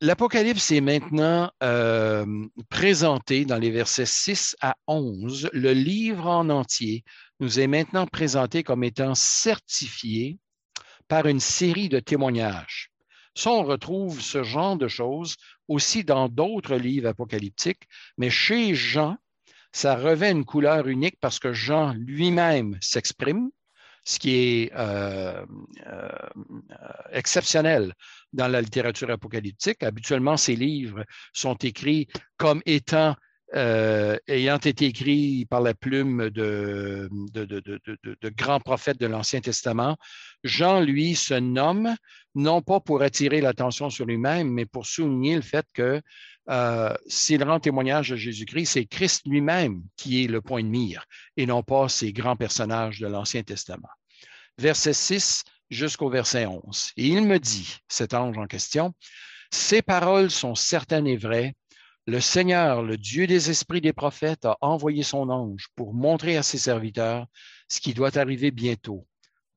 L'Apocalypse est maintenant euh, présenté dans les versets 6 à 11. Le livre en entier nous est maintenant présenté comme étant certifié par une série de témoignages. Ça, on retrouve ce genre de choses aussi dans d'autres livres apocalyptiques, mais chez Jean, ça revêt une couleur unique parce que Jean lui-même s'exprime, ce qui est euh, euh, exceptionnel dans la littérature apocalyptique. Habituellement, ces livres sont écrits comme étant euh, ayant été écrits par la plume de, de grands prophètes de l'Ancien Testament, Jean, lui, se nomme non pas pour attirer l'attention sur lui-même, mais pour souligner le fait que euh, s'il rend témoignage de Jésus-Christ, c'est Christ lui-même qui est le point de mire et non pas ces grands personnages de l'Ancien Testament. Verset 6 jusqu'au verset 11. Et il me dit, cet ange en question, ces paroles sont certaines et vraies. Le Seigneur, le Dieu des esprits des prophètes, a envoyé son ange pour montrer à ses serviteurs ce qui doit arriver bientôt.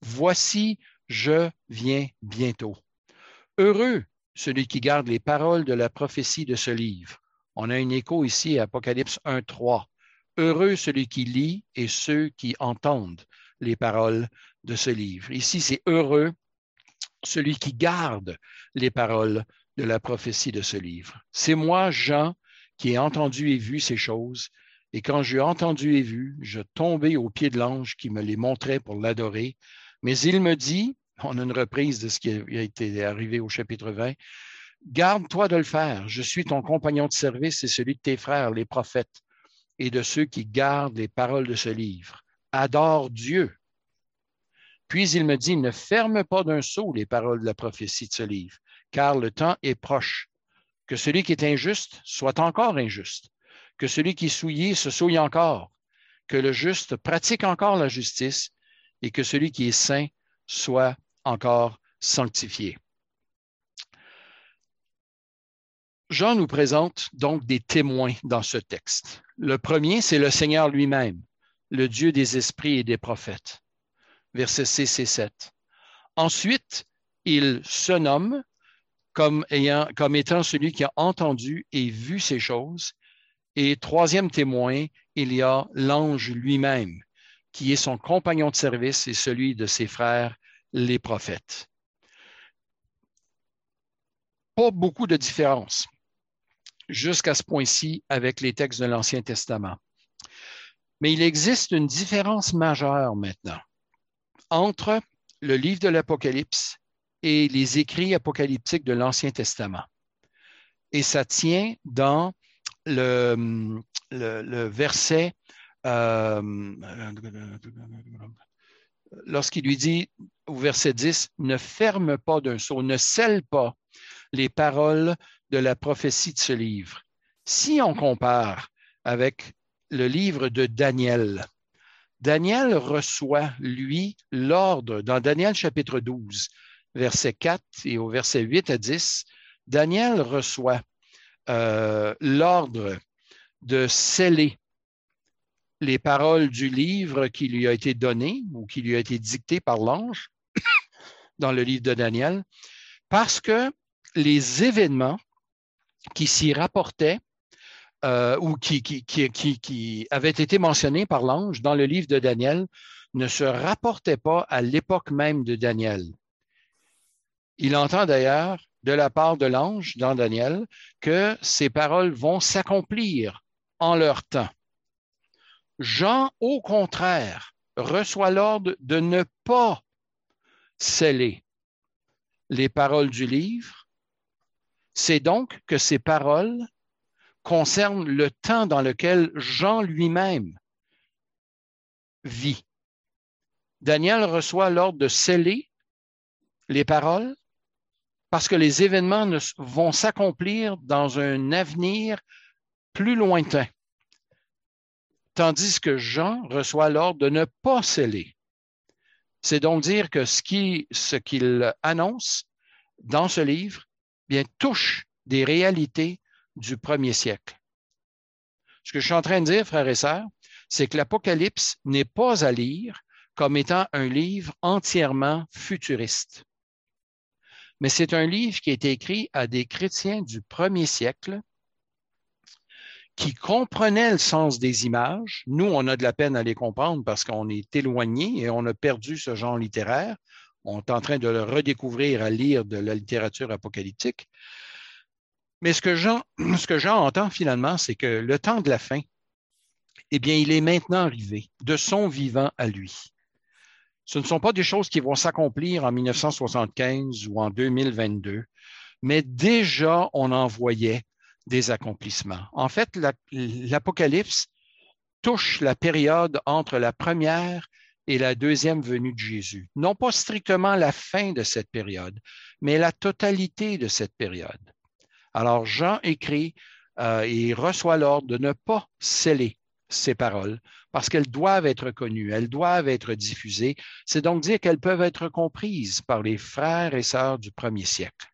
Voici, je viens bientôt. Heureux celui qui garde les paroles de la prophétie de ce livre. On a un écho ici à Apocalypse 1, 3. Heureux celui qui lit et ceux qui entendent les paroles de ce livre. Ici, c'est heureux celui qui garde les paroles de la prophétie de ce livre. C'est moi, Jean, qui ai entendu et vu ces choses. Et quand j'ai entendu et vu, je tombais aux pieds de l'ange qui me les montrait pour l'adorer. Mais il me dit, a une reprise de ce qui a été arrivé au chapitre 20. Garde-toi de le faire. Je suis ton compagnon de service et celui de tes frères, les prophètes, et de ceux qui gardent les paroles de ce livre. Adore Dieu. Puis il me dit, ne ferme pas d'un saut les paroles de la prophétie de ce livre, car le temps est proche. Que celui qui est injuste soit encore injuste, que celui qui est se souille encore, que le juste pratique encore la justice, et que celui qui est saint soit encore sanctifié. Jean nous présente donc des témoins dans ce texte. Le premier, c'est le Seigneur lui-même, le Dieu des esprits et des prophètes. Versets 6 et 7. Ensuite, il se nomme comme, étant celui qui a entendu et vu ces choses. Et troisième témoin, il y a l'ange lui-même, qui est son compagnon de service et celui de ses frères les prophètes. Pas beaucoup de différence jusqu'à ce point-ci avec les textes de l'Ancien Testament. Mais il existe une différence majeure maintenant entre le livre de l'Apocalypse et les écrits apocalyptiques de l'Ancien Testament. Et ça tient dans le, verset euh, lorsqu'il lui dit au verset 10, ne ferme pas d'un saut, ne scelle pas les paroles de la prophétie de ce livre. Si on compare avec le livre de Daniel, Daniel reçoit, lui, l'ordre dans Daniel chapitre 12, verset 4 et au verset 8 à 10, Daniel reçoit euh, l'ordre de sceller les paroles du livre qui lui a été donné ou qui lui a été dicté par l'ange dans le livre de Daniel, parce que les événements qui s'y rapportaient euh, ou qui, avaient été mentionnés par l'ange dans le livre de Daniel ne se rapportaient pas à l'époque même de Daniel. Il entend d'ailleurs de la part de l'ange dans Daniel que ces paroles vont s'accomplir en leur temps. Jean, au contraire, reçoit l'ordre de ne pas sceller les paroles du livre. C'est donc que ces paroles concernent le temps dans lequel Jean lui-même vit. Daniel reçoit l'ordre de sceller les paroles parce que les événements vont s'accomplir dans un avenir plus lointain tandis que Jean reçoit l'ordre de ne pas sceller. C'est donc dire que ce qu'il ce annonce dans ce livre bien, touche des réalités du premier siècle. Ce que je suis en train de dire, frères et sœurs, c'est que l'Apocalypse n'est pas à lire comme étant un livre entièrement futuriste. Mais c'est un livre qui est écrit à des chrétiens du premier siècle qui comprenaient le sens des images. Nous, on a de la peine à les comprendre parce qu'on est éloigné et on a perdu ce genre littéraire. On est en train de le redécouvrir à lire de la littérature apocalyptique. Mais ce que Jean entend finalement, c'est que le temps de la fin, eh bien, il est maintenant arrivé, de son vivant à lui. Ce ne sont pas des choses qui vont s'accomplir en 1975 ou en 2022, mais déjà on en voyait des accomplissements. En fait, l'Apocalypse touche la période entre la première et la deuxième venue de Jésus. Non pas strictement la fin de cette période, mais la totalité de cette période. Alors Jean écrit euh, et reçoit l'ordre de ne pas sceller ces paroles parce qu'elles doivent être connues, elles doivent être diffusées. C'est donc dire qu'elles peuvent être comprises par les frères et sœurs du premier siècle.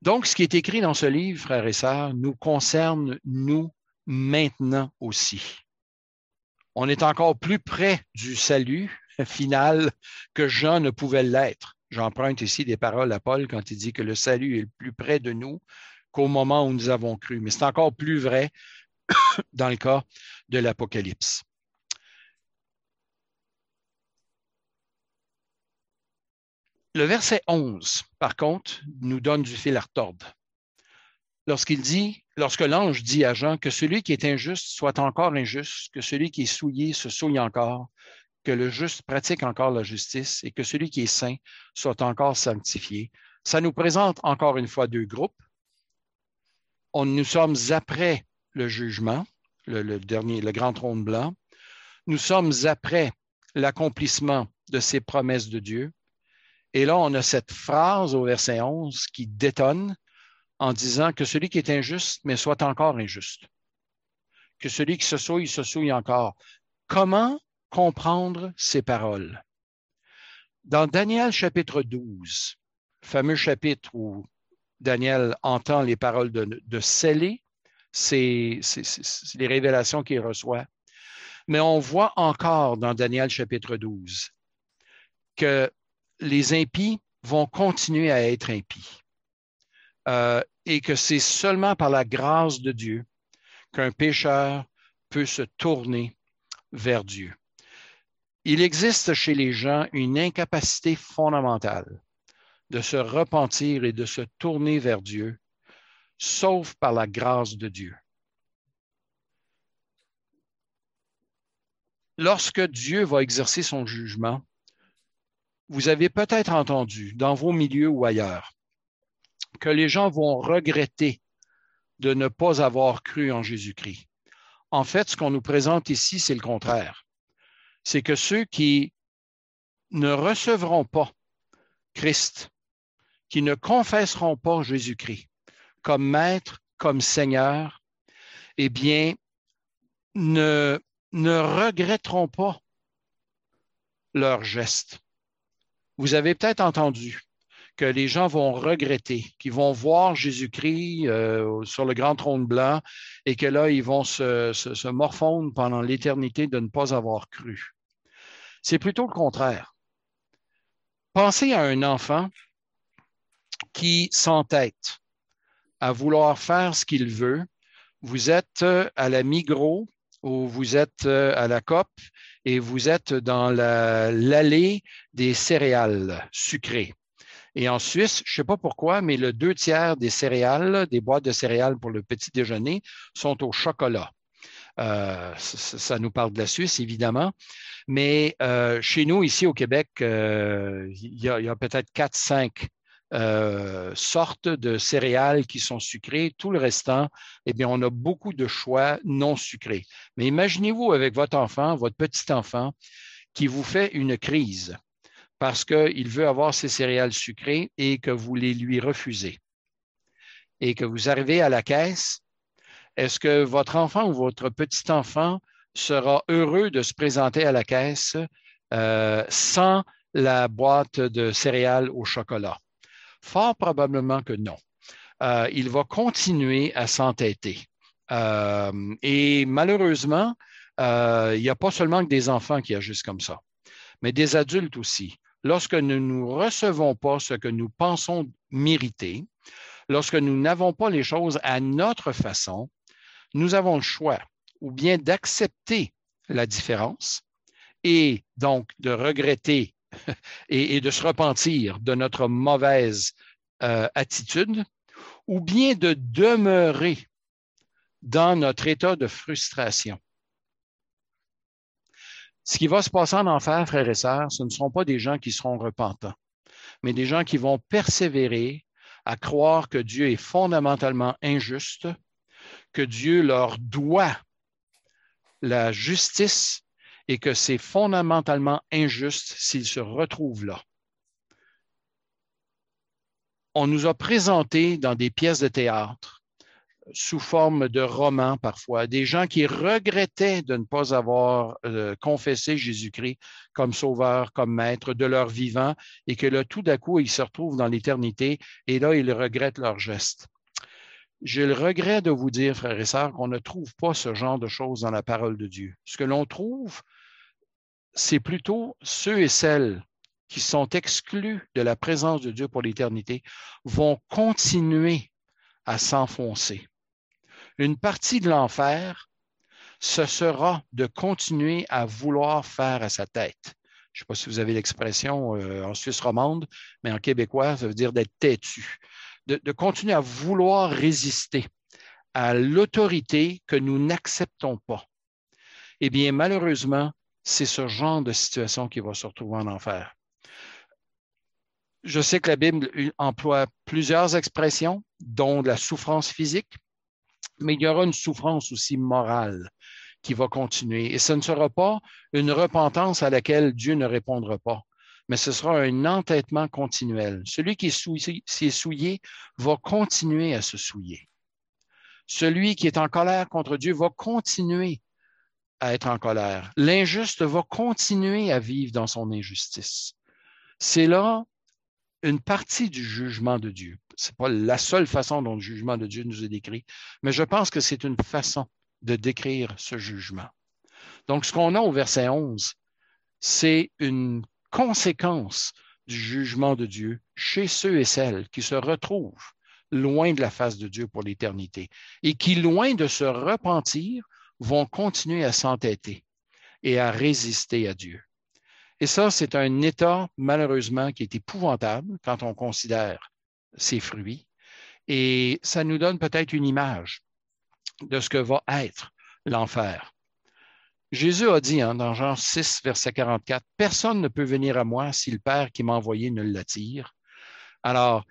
Donc, ce qui est écrit dans ce livre, frères et sœurs, nous concerne, nous, maintenant aussi. On est encore plus près du salut final que Jean ne pouvait l'être. J'emprunte ici des paroles à Paul quand il dit que le salut est le plus près de nous qu'au moment où nous avons cru. Mais c'est encore plus vrai (coughs) dans le cas de l'Apocalypse. Le verset 11, par contre, nous donne du fil à retordre. Lorsqu'il dit, lorsque l'ange dit à Jean que celui qui est injuste soit encore injuste, que celui qui est souillé se souille encore, que le juste pratique encore la justice et que celui qui est saint soit encore sanctifié. Ça nous présente encore une fois deux groupes. Nous sommes après le jugement, le, dernier, le grand trône blanc. Nous sommes après l'accomplissement de ces promesses de Dieu. Et là, on a cette phrase au verset 11 qui détonne en disant que celui qui est injuste, mais soit encore injuste. Que celui qui se souille, se souille encore. Comment comprendre ces paroles? Dans Daniel chapitre 12, fameux chapitre où Daniel entend les paroles de, de sceller, c'est les révélations qu'il reçoit. Mais on voit encore dans Daniel chapitre 12 que les impies vont continuer à être impies. Euh, et que c'est seulement par la grâce de Dieu qu'un pécheur peut se tourner vers Dieu. Il existe chez les gens une incapacité fondamentale de se repentir et de se tourner vers Dieu, sauf par la grâce de Dieu. Lorsque Dieu va exercer son jugement, vous avez peut-être entendu dans vos milieux ou ailleurs que les gens vont regretter de ne pas avoir cru en Jésus-Christ. En fait, ce qu'on nous présente ici, c'est le contraire. C'est que ceux qui ne recevront pas Christ, qui ne confesseront pas Jésus-Christ comme maître, comme Seigneur, eh bien, ne, ne regretteront pas leur geste. Vous avez peut-être entendu que les gens vont regretter, qu'ils vont voir Jésus-Christ euh, sur le grand trône blanc et que là, ils vont se, se morfondre pendant l'éternité de ne pas avoir cru. C'est plutôt le contraire. Pensez à un enfant qui s'entête à vouloir faire ce qu'il veut. Vous êtes euh, à la Migros ou vous êtes euh, à la COP et vous êtes dans l'allée des céréales sucrées. Et en Suisse, je ne sais pas pourquoi, mais le deux tiers des céréales, des boîtes de céréales pour le petit déjeuner, sont au chocolat. Euh, ça, nous parle de la Suisse, évidemment. Mais chez nous, ici au Québec, il y a peut-être 4-5 euh, sortes de céréales qui sont sucrées. Tout le restant, eh bien, on a beaucoup de choix non sucrés. Mais imaginez-vous avec votre enfant, votre petit-enfant, qui vous fait une crise parce qu'il veut avoir ses céréales sucrées et que vous les lui refusez. Et que vous arrivez à la caisse, est-ce que votre enfant ou votre petit-enfant sera heureux de se présenter à la caisse euh, sans la boîte de céréales au chocolat? Fort probablement que non. Euh, il va continuer à s'entêter. Euh, et malheureusement, il n'y a pas seulement que des enfants qui agissent comme ça, mais des adultes aussi. Lorsque nous ne recevons pas ce que nous pensons mériter, lorsque nous n'avons pas les choses à notre façon, nous avons le choix ou bien d'accepter la différence et donc de regretter (laughs) et, de se repentir de notre mauvaise euh, attitude, ou bien de demeurer dans notre état de frustration. Ce qui va se passer en enfer, frères et sœurs, ce ne seront pas des gens qui seront repentants, mais des gens qui vont persévérer à croire que Dieu est fondamentalement injuste, que Dieu leur doit la justice et que c'est fondamentalement injuste s'ils se retrouvent là. on nous a présenté dans des pièces de théâtre, sous forme de romans parfois, des gens qui regrettaient de ne pas avoir euh, confessé Jésus-Christ comme sauveur, comme maître de leur vivant, et que là, tout d'un coup, ils se retrouvent dans l'éternité, et là, ils regrettent leur geste. J'ai le regret de vous dire, frères et sœurs, qu'on ne trouve pas ce genre de choses dans la parole de Dieu. Ce que l'on trouve, c'est plutôt ceux et celles qui sont exclus de la présence de Dieu pour l'éternité vont continuer à s'enfoncer. Une partie de l'enfer, ce sera de continuer à vouloir faire à sa tête. Je ne sais pas si vous avez l'expression euh, en Suisse romande, mais en québécois, ça veut dire d'être têtu de, continuer à vouloir résister à l'autorité que nous n'acceptons pas, eh bien, malheureusement, c'est ce genre de situation qui va se retrouver en enfer. Je sais que la Bible emploie plusieurs expressions, dont la souffrance physique, mais il y aura une souffrance aussi morale qui va continuer. Et ce ne sera pas une repentance à laquelle Dieu ne répondra pas mais ce sera un entêtement continuel. Celui qui est souillé, va continuer à se souiller. Celui qui est en colère contre Dieu va continuer à être en colère. L'injuste va continuer à vivre dans son injustice. C'est là une partie du jugement de Dieu. Ce n'est pas la seule façon dont le jugement de Dieu nous est décrit, mais je pense que c'est une façon de décrire ce jugement. Donc, ce qu'on a au verset 11, c'est une conséquence du jugement de Dieu chez ceux et celles qui se retrouvent loin de la face de Dieu pour l'éternité et qui, loin de se repentir, vont continuer à s'entêter et à résister à Dieu. Et ça, c'est un état, malheureusement, qui est épouvantable quand on considère ses fruits. Et ça nous donne peut-être une image de ce que va être l'enfer. Jésus a dit hein, dans Jean 6, verset 44, Personne ne peut venir à moi si le Père qui m'a envoyé ne l'attire. Alors,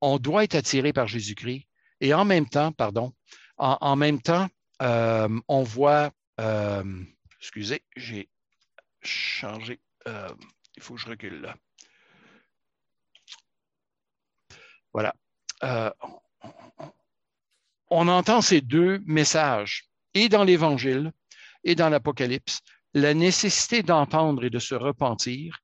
on doit être attiré par Jésus-Christ. Et en même temps, pardon, en, même temps, on voit, euh, excusez, j'ai changé, euh, il faut que je recule là. Voilà. on entend ces deux messages, et dans l'Évangile, et dans l'Apocalypse, la nécessité d'entendre et de se repentir,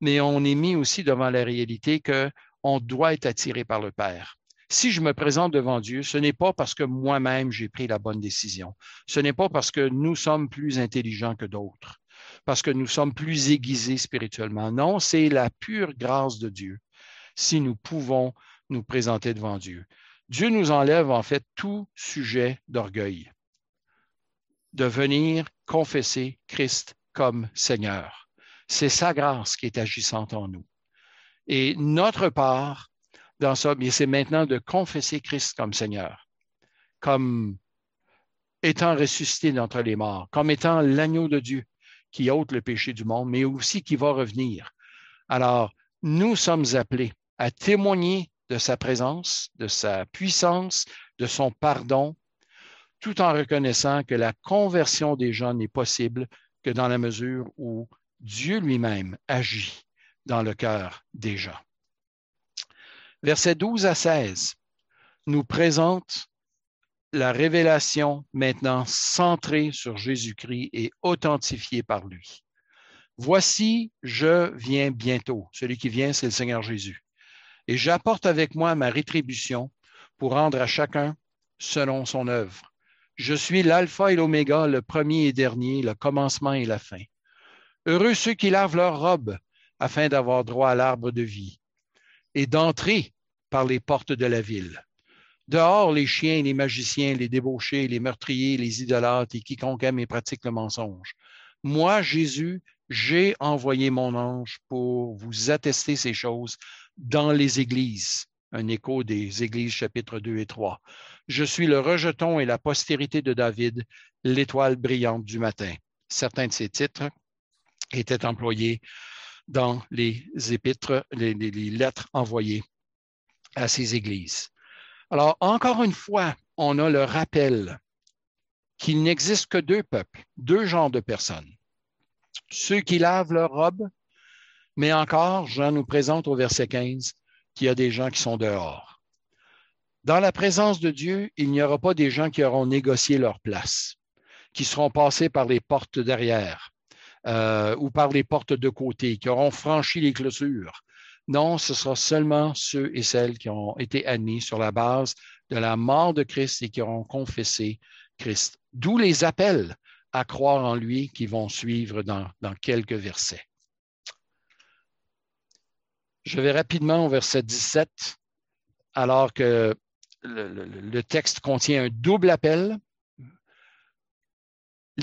mais on est mis aussi devant la réalité qu'on doit être attiré par le Père. Si je me présente devant Dieu, ce n'est pas parce que moi-même j'ai pris la bonne décision. Ce n'est pas parce que nous sommes plus intelligents que d'autres, parce que nous sommes plus aiguisés spirituellement. Non, c'est la pure grâce de Dieu si nous pouvons nous présenter devant Dieu. Dieu nous enlève en fait tout sujet d'orgueil de venir confesser Christ comme Seigneur. C'est sa grâce qui est agissante en nous. Et notre part dans ça, c'est maintenant de confesser Christ comme Seigneur, comme étant ressuscité d'entre les morts, comme étant l'agneau de Dieu qui ôte le péché du monde, mais aussi qui va revenir. Alors, nous sommes appelés à témoigner de sa présence, de sa puissance, de son pardon, tout en reconnaissant que la conversion des gens n'est possible que dans la mesure où Dieu lui-même agit dans le cœur des gens. Versets 12 à 16 nous présente la révélation maintenant centrée sur Jésus-Christ et authentifiée par lui. Voici, je viens bientôt. Celui qui vient, c'est le Seigneur Jésus. Et j'apporte avec moi ma rétribution pour rendre à chacun selon son œuvre. Je suis l'alpha et l'oméga, le premier et dernier, le commencement et la fin. Heureux ceux qui lavent leurs robes afin d'avoir droit à l'arbre de vie et d'entrer par les portes de la ville. Dehors, les chiens, les magiciens, les débauchés, les meurtriers, les idolâtres et quiconque aime et pratique le mensonge. Moi, Jésus, j'ai envoyé mon ange pour vous attester ces choses dans les églises. Un écho des églises chapitres 2 et 3. Je suis le rejeton et la postérité de David, l'étoile brillante du matin. Certains de ces titres étaient employés dans les épîtres, les, lettres envoyées à ces églises. Alors, encore une fois, on a le rappel qu'il n'existe que deux peuples, deux genres de personnes. Ceux qui lavent leur robe, mais encore, Jean nous présente au verset 15, qu'il y a des gens qui sont dehors. Dans la présence de Dieu, il n'y aura pas des gens qui auront négocié leur place, qui seront passés par les portes derrière euh, ou par les portes de côté, qui auront franchi les clôtures. Non, ce sera seulement ceux et celles qui ont été admis sur la base de la mort de Christ et qui auront confessé Christ. D'où les appels à croire en lui qui vont suivre dans, quelques versets. Je vais rapidement au verset 17, alors que le, texte contient un double appel.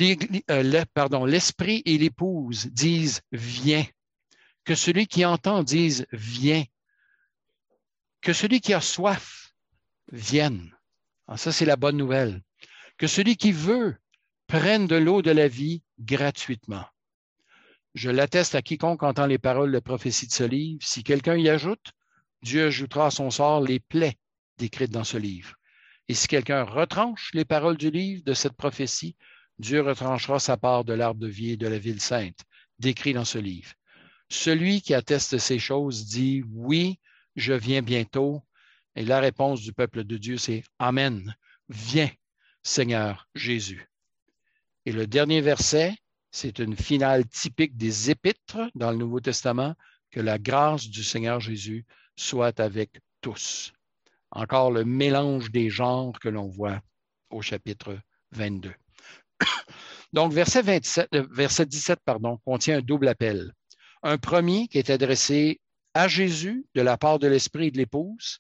Euh, l'esprit et l'épouse disent viens. Que celui qui entend dise viens. Que celui qui a soif vienne. Ah, ça, c'est la bonne nouvelle. Que celui qui veut prennent de l'eau de la vie gratuitement. Je l'atteste à quiconque entend les paroles de prophétie de ce livre. Si quelqu'un y ajoute, Dieu ajoutera à son sort les plaies décrites dans ce livre. Et si quelqu'un retranche les paroles du livre de cette prophétie, Dieu retranchera sa part de l'arbre de vie et de la ville sainte, décrit dans ce livre. Celui qui atteste ces choses dit, oui, je viens bientôt. Et la réponse du peuple de Dieu, c'est Amen. Viens, Seigneur Jésus. Et le dernier verset, c'est une finale typique des épîtres dans le Nouveau Testament, que la grâce du Seigneur Jésus soit avec tous. Encore le mélange des genres que l'on voit au chapitre 22. (coughs) Donc, verset, 27, euh, verset 17 pardon, contient un double appel. Un premier qui est adressé à Jésus de la part de l'Esprit et de l'Épouse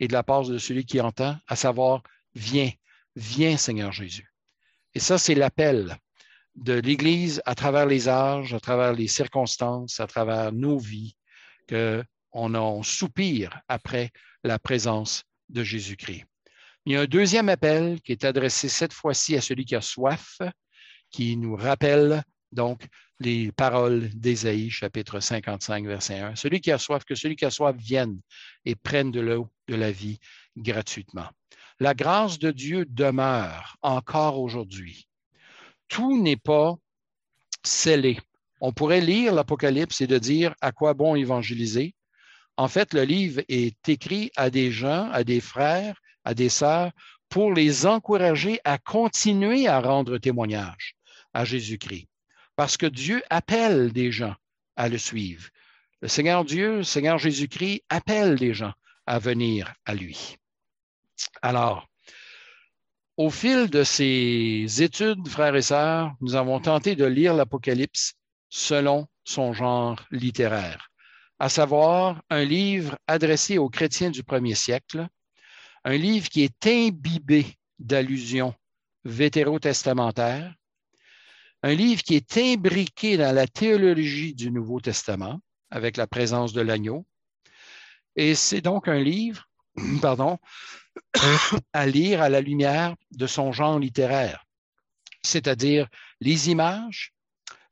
et de la part de celui qui entend, à savoir, viens, viens Seigneur Jésus. Et ça, c'est l'appel de l'Église à travers les âges, à travers les circonstances, à travers nos vies, qu'on en soupire après la présence de Jésus-Christ. Il y a un deuxième appel qui est adressé cette fois-ci à celui qui a soif, qui nous rappelle donc les paroles d'Ésaïe, chapitre 55, verset 1. Celui qui a soif, que celui qui a soif vienne et prenne de l'eau de la vie gratuitement. La grâce de Dieu demeure encore aujourd'hui. Tout n'est pas scellé. On pourrait lire l'Apocalypse et de dire à quoi bon évangéliser. En fait, le livre est écrit à des gens, à des frères, à des sœurs, pour les encourager à continuer à rendre témoignage à Jésus-Christ. Parce que Dieu appelle des gens à le suivre. Le Seigneur Dieu, le Seigneur Jésus-Christ appelle des gens à venir à lui. Alors, au fil de ces études, frères et sœurs, nous avons tenté de lire l'Apocalypse selon son genre littéraire, à savoir un livre adressé aux chrétiens du premier siècle, un livre qui est imbibé d'allusions vétérotestamentaires, un livre qui est imbriqué dans la théologie du Nouveau Testament, avec la présence de l'agneau, et c'est donc un livre, (clears throat) pardon, à lire à la lumière de son genre littéraire, c'est-à-dire les images,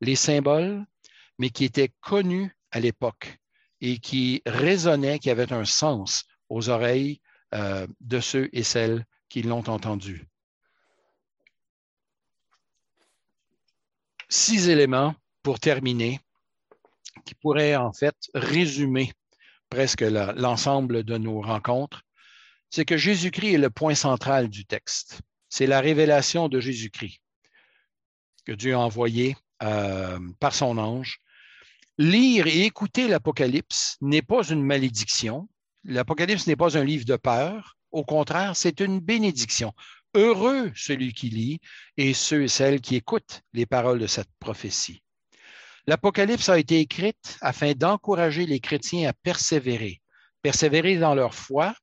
les symboles, mais qui étaient connus à l'époque et qui résonnaient, qui avaient un sens aux oreilles euh, de ceux et celles qui l'ont entendu. Six éléments pour terminer qui pourraient en fait résumer presque l'ensemble de nos rencontres c'est que Jésus-Christ est le point central du texte. C'est la révélation de Jésus-Christ que Dieu a envoyé euh, par son ange. Lire et écouter l'Apocalypse n'est pas une malédiction. L'Apocalypse n'est pas un livre de peur. Au contraire, c'est une bénédiction. Heureux celui qui lit et ceux et celles qui écoutent les paroles de cette prophétie. L'Apocalypse a été écrite afin d'encourager les chrétiens à persévérer, persévérer dans leur foi,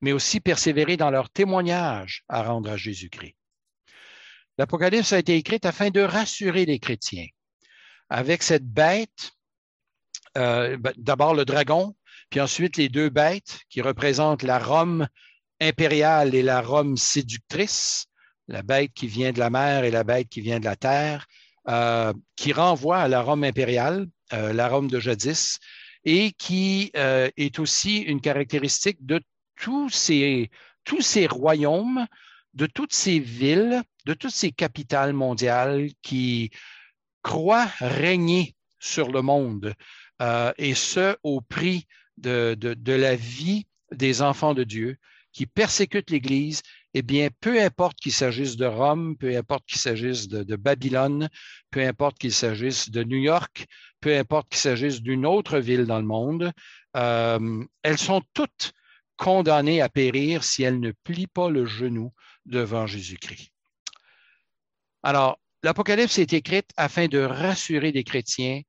mais aussi persévérer dans leur témoignage à rendre à Jésus-Christ. L'Apocalypse a été écrite afin de rassurer les chrétiens. Avec cette bête, euh, ben, d'abord le dragon, puis ensuite les deux bêtes qui représentent la Rome impériale et la Rome séductrice, la bête qui vient de la mer et la bête qui vient de la terre, euh, qui renvoie à la Rome impériale, euh, la Rome de jadis, et qui est aussi une caractéristique de tous ces, tous ces royaumes, de toutes ces villes, de toutes ces capitales mondiales qui croient régner sur le monde, euh, et ce, au prix de, de, la vie des enfants de Dieu qui persécutent l'Église, eh bien, peu importe qu'il s'agisse de Rome, peu importe qu'il s'agisse de, de, Babylone, peu importe qu'il s'agisse de New York, peu importe qu'il s'agisse d'une autre ville dans le monde, euh, elles sont toutes condamnées à périr si elles ne plient pas le genou devant Jésus-Christ. Alors, l'Apocalypse est écrite afin de rassurer les chrétiens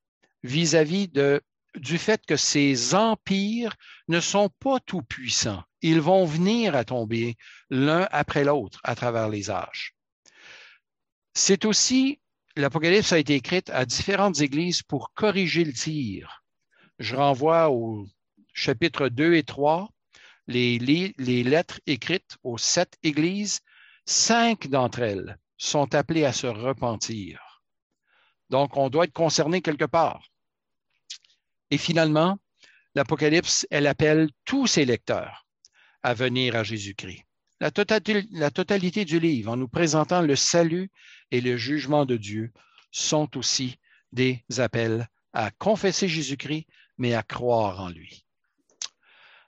vis-à-vis de, du fait que ces empires ne sont pas tout puissants. Ils vont venir à tomber l'un après l'autre à travers les âges. C'est aussi, l'Apocalypse a été écrite à différentes églises pour corriger le tir. Je renvoie au chapitre 2 et 3, les, les lettres écrites aux sept églises. Cinq d'entre elles sont appelées à se repentir. Donc, on doit être concerné quelque part. Et finalement, l'Apocalypse, elle appelle tous ses lecteurs à venir à Jésus-Christ. La, totalité, du livre, en nous présentant le salut et le jugement de Dieu, sont aussi des appels à confesser Jésus-Christ, mais à croire en lui.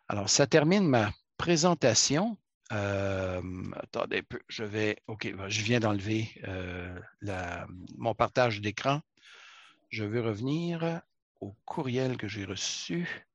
Alors, ça termine ma présentation. Euh, attendez un peu, je vais, OK, je viens d'enlever euh, mon partage d'écran. Je veux revenir au courriel que j'ai reçu.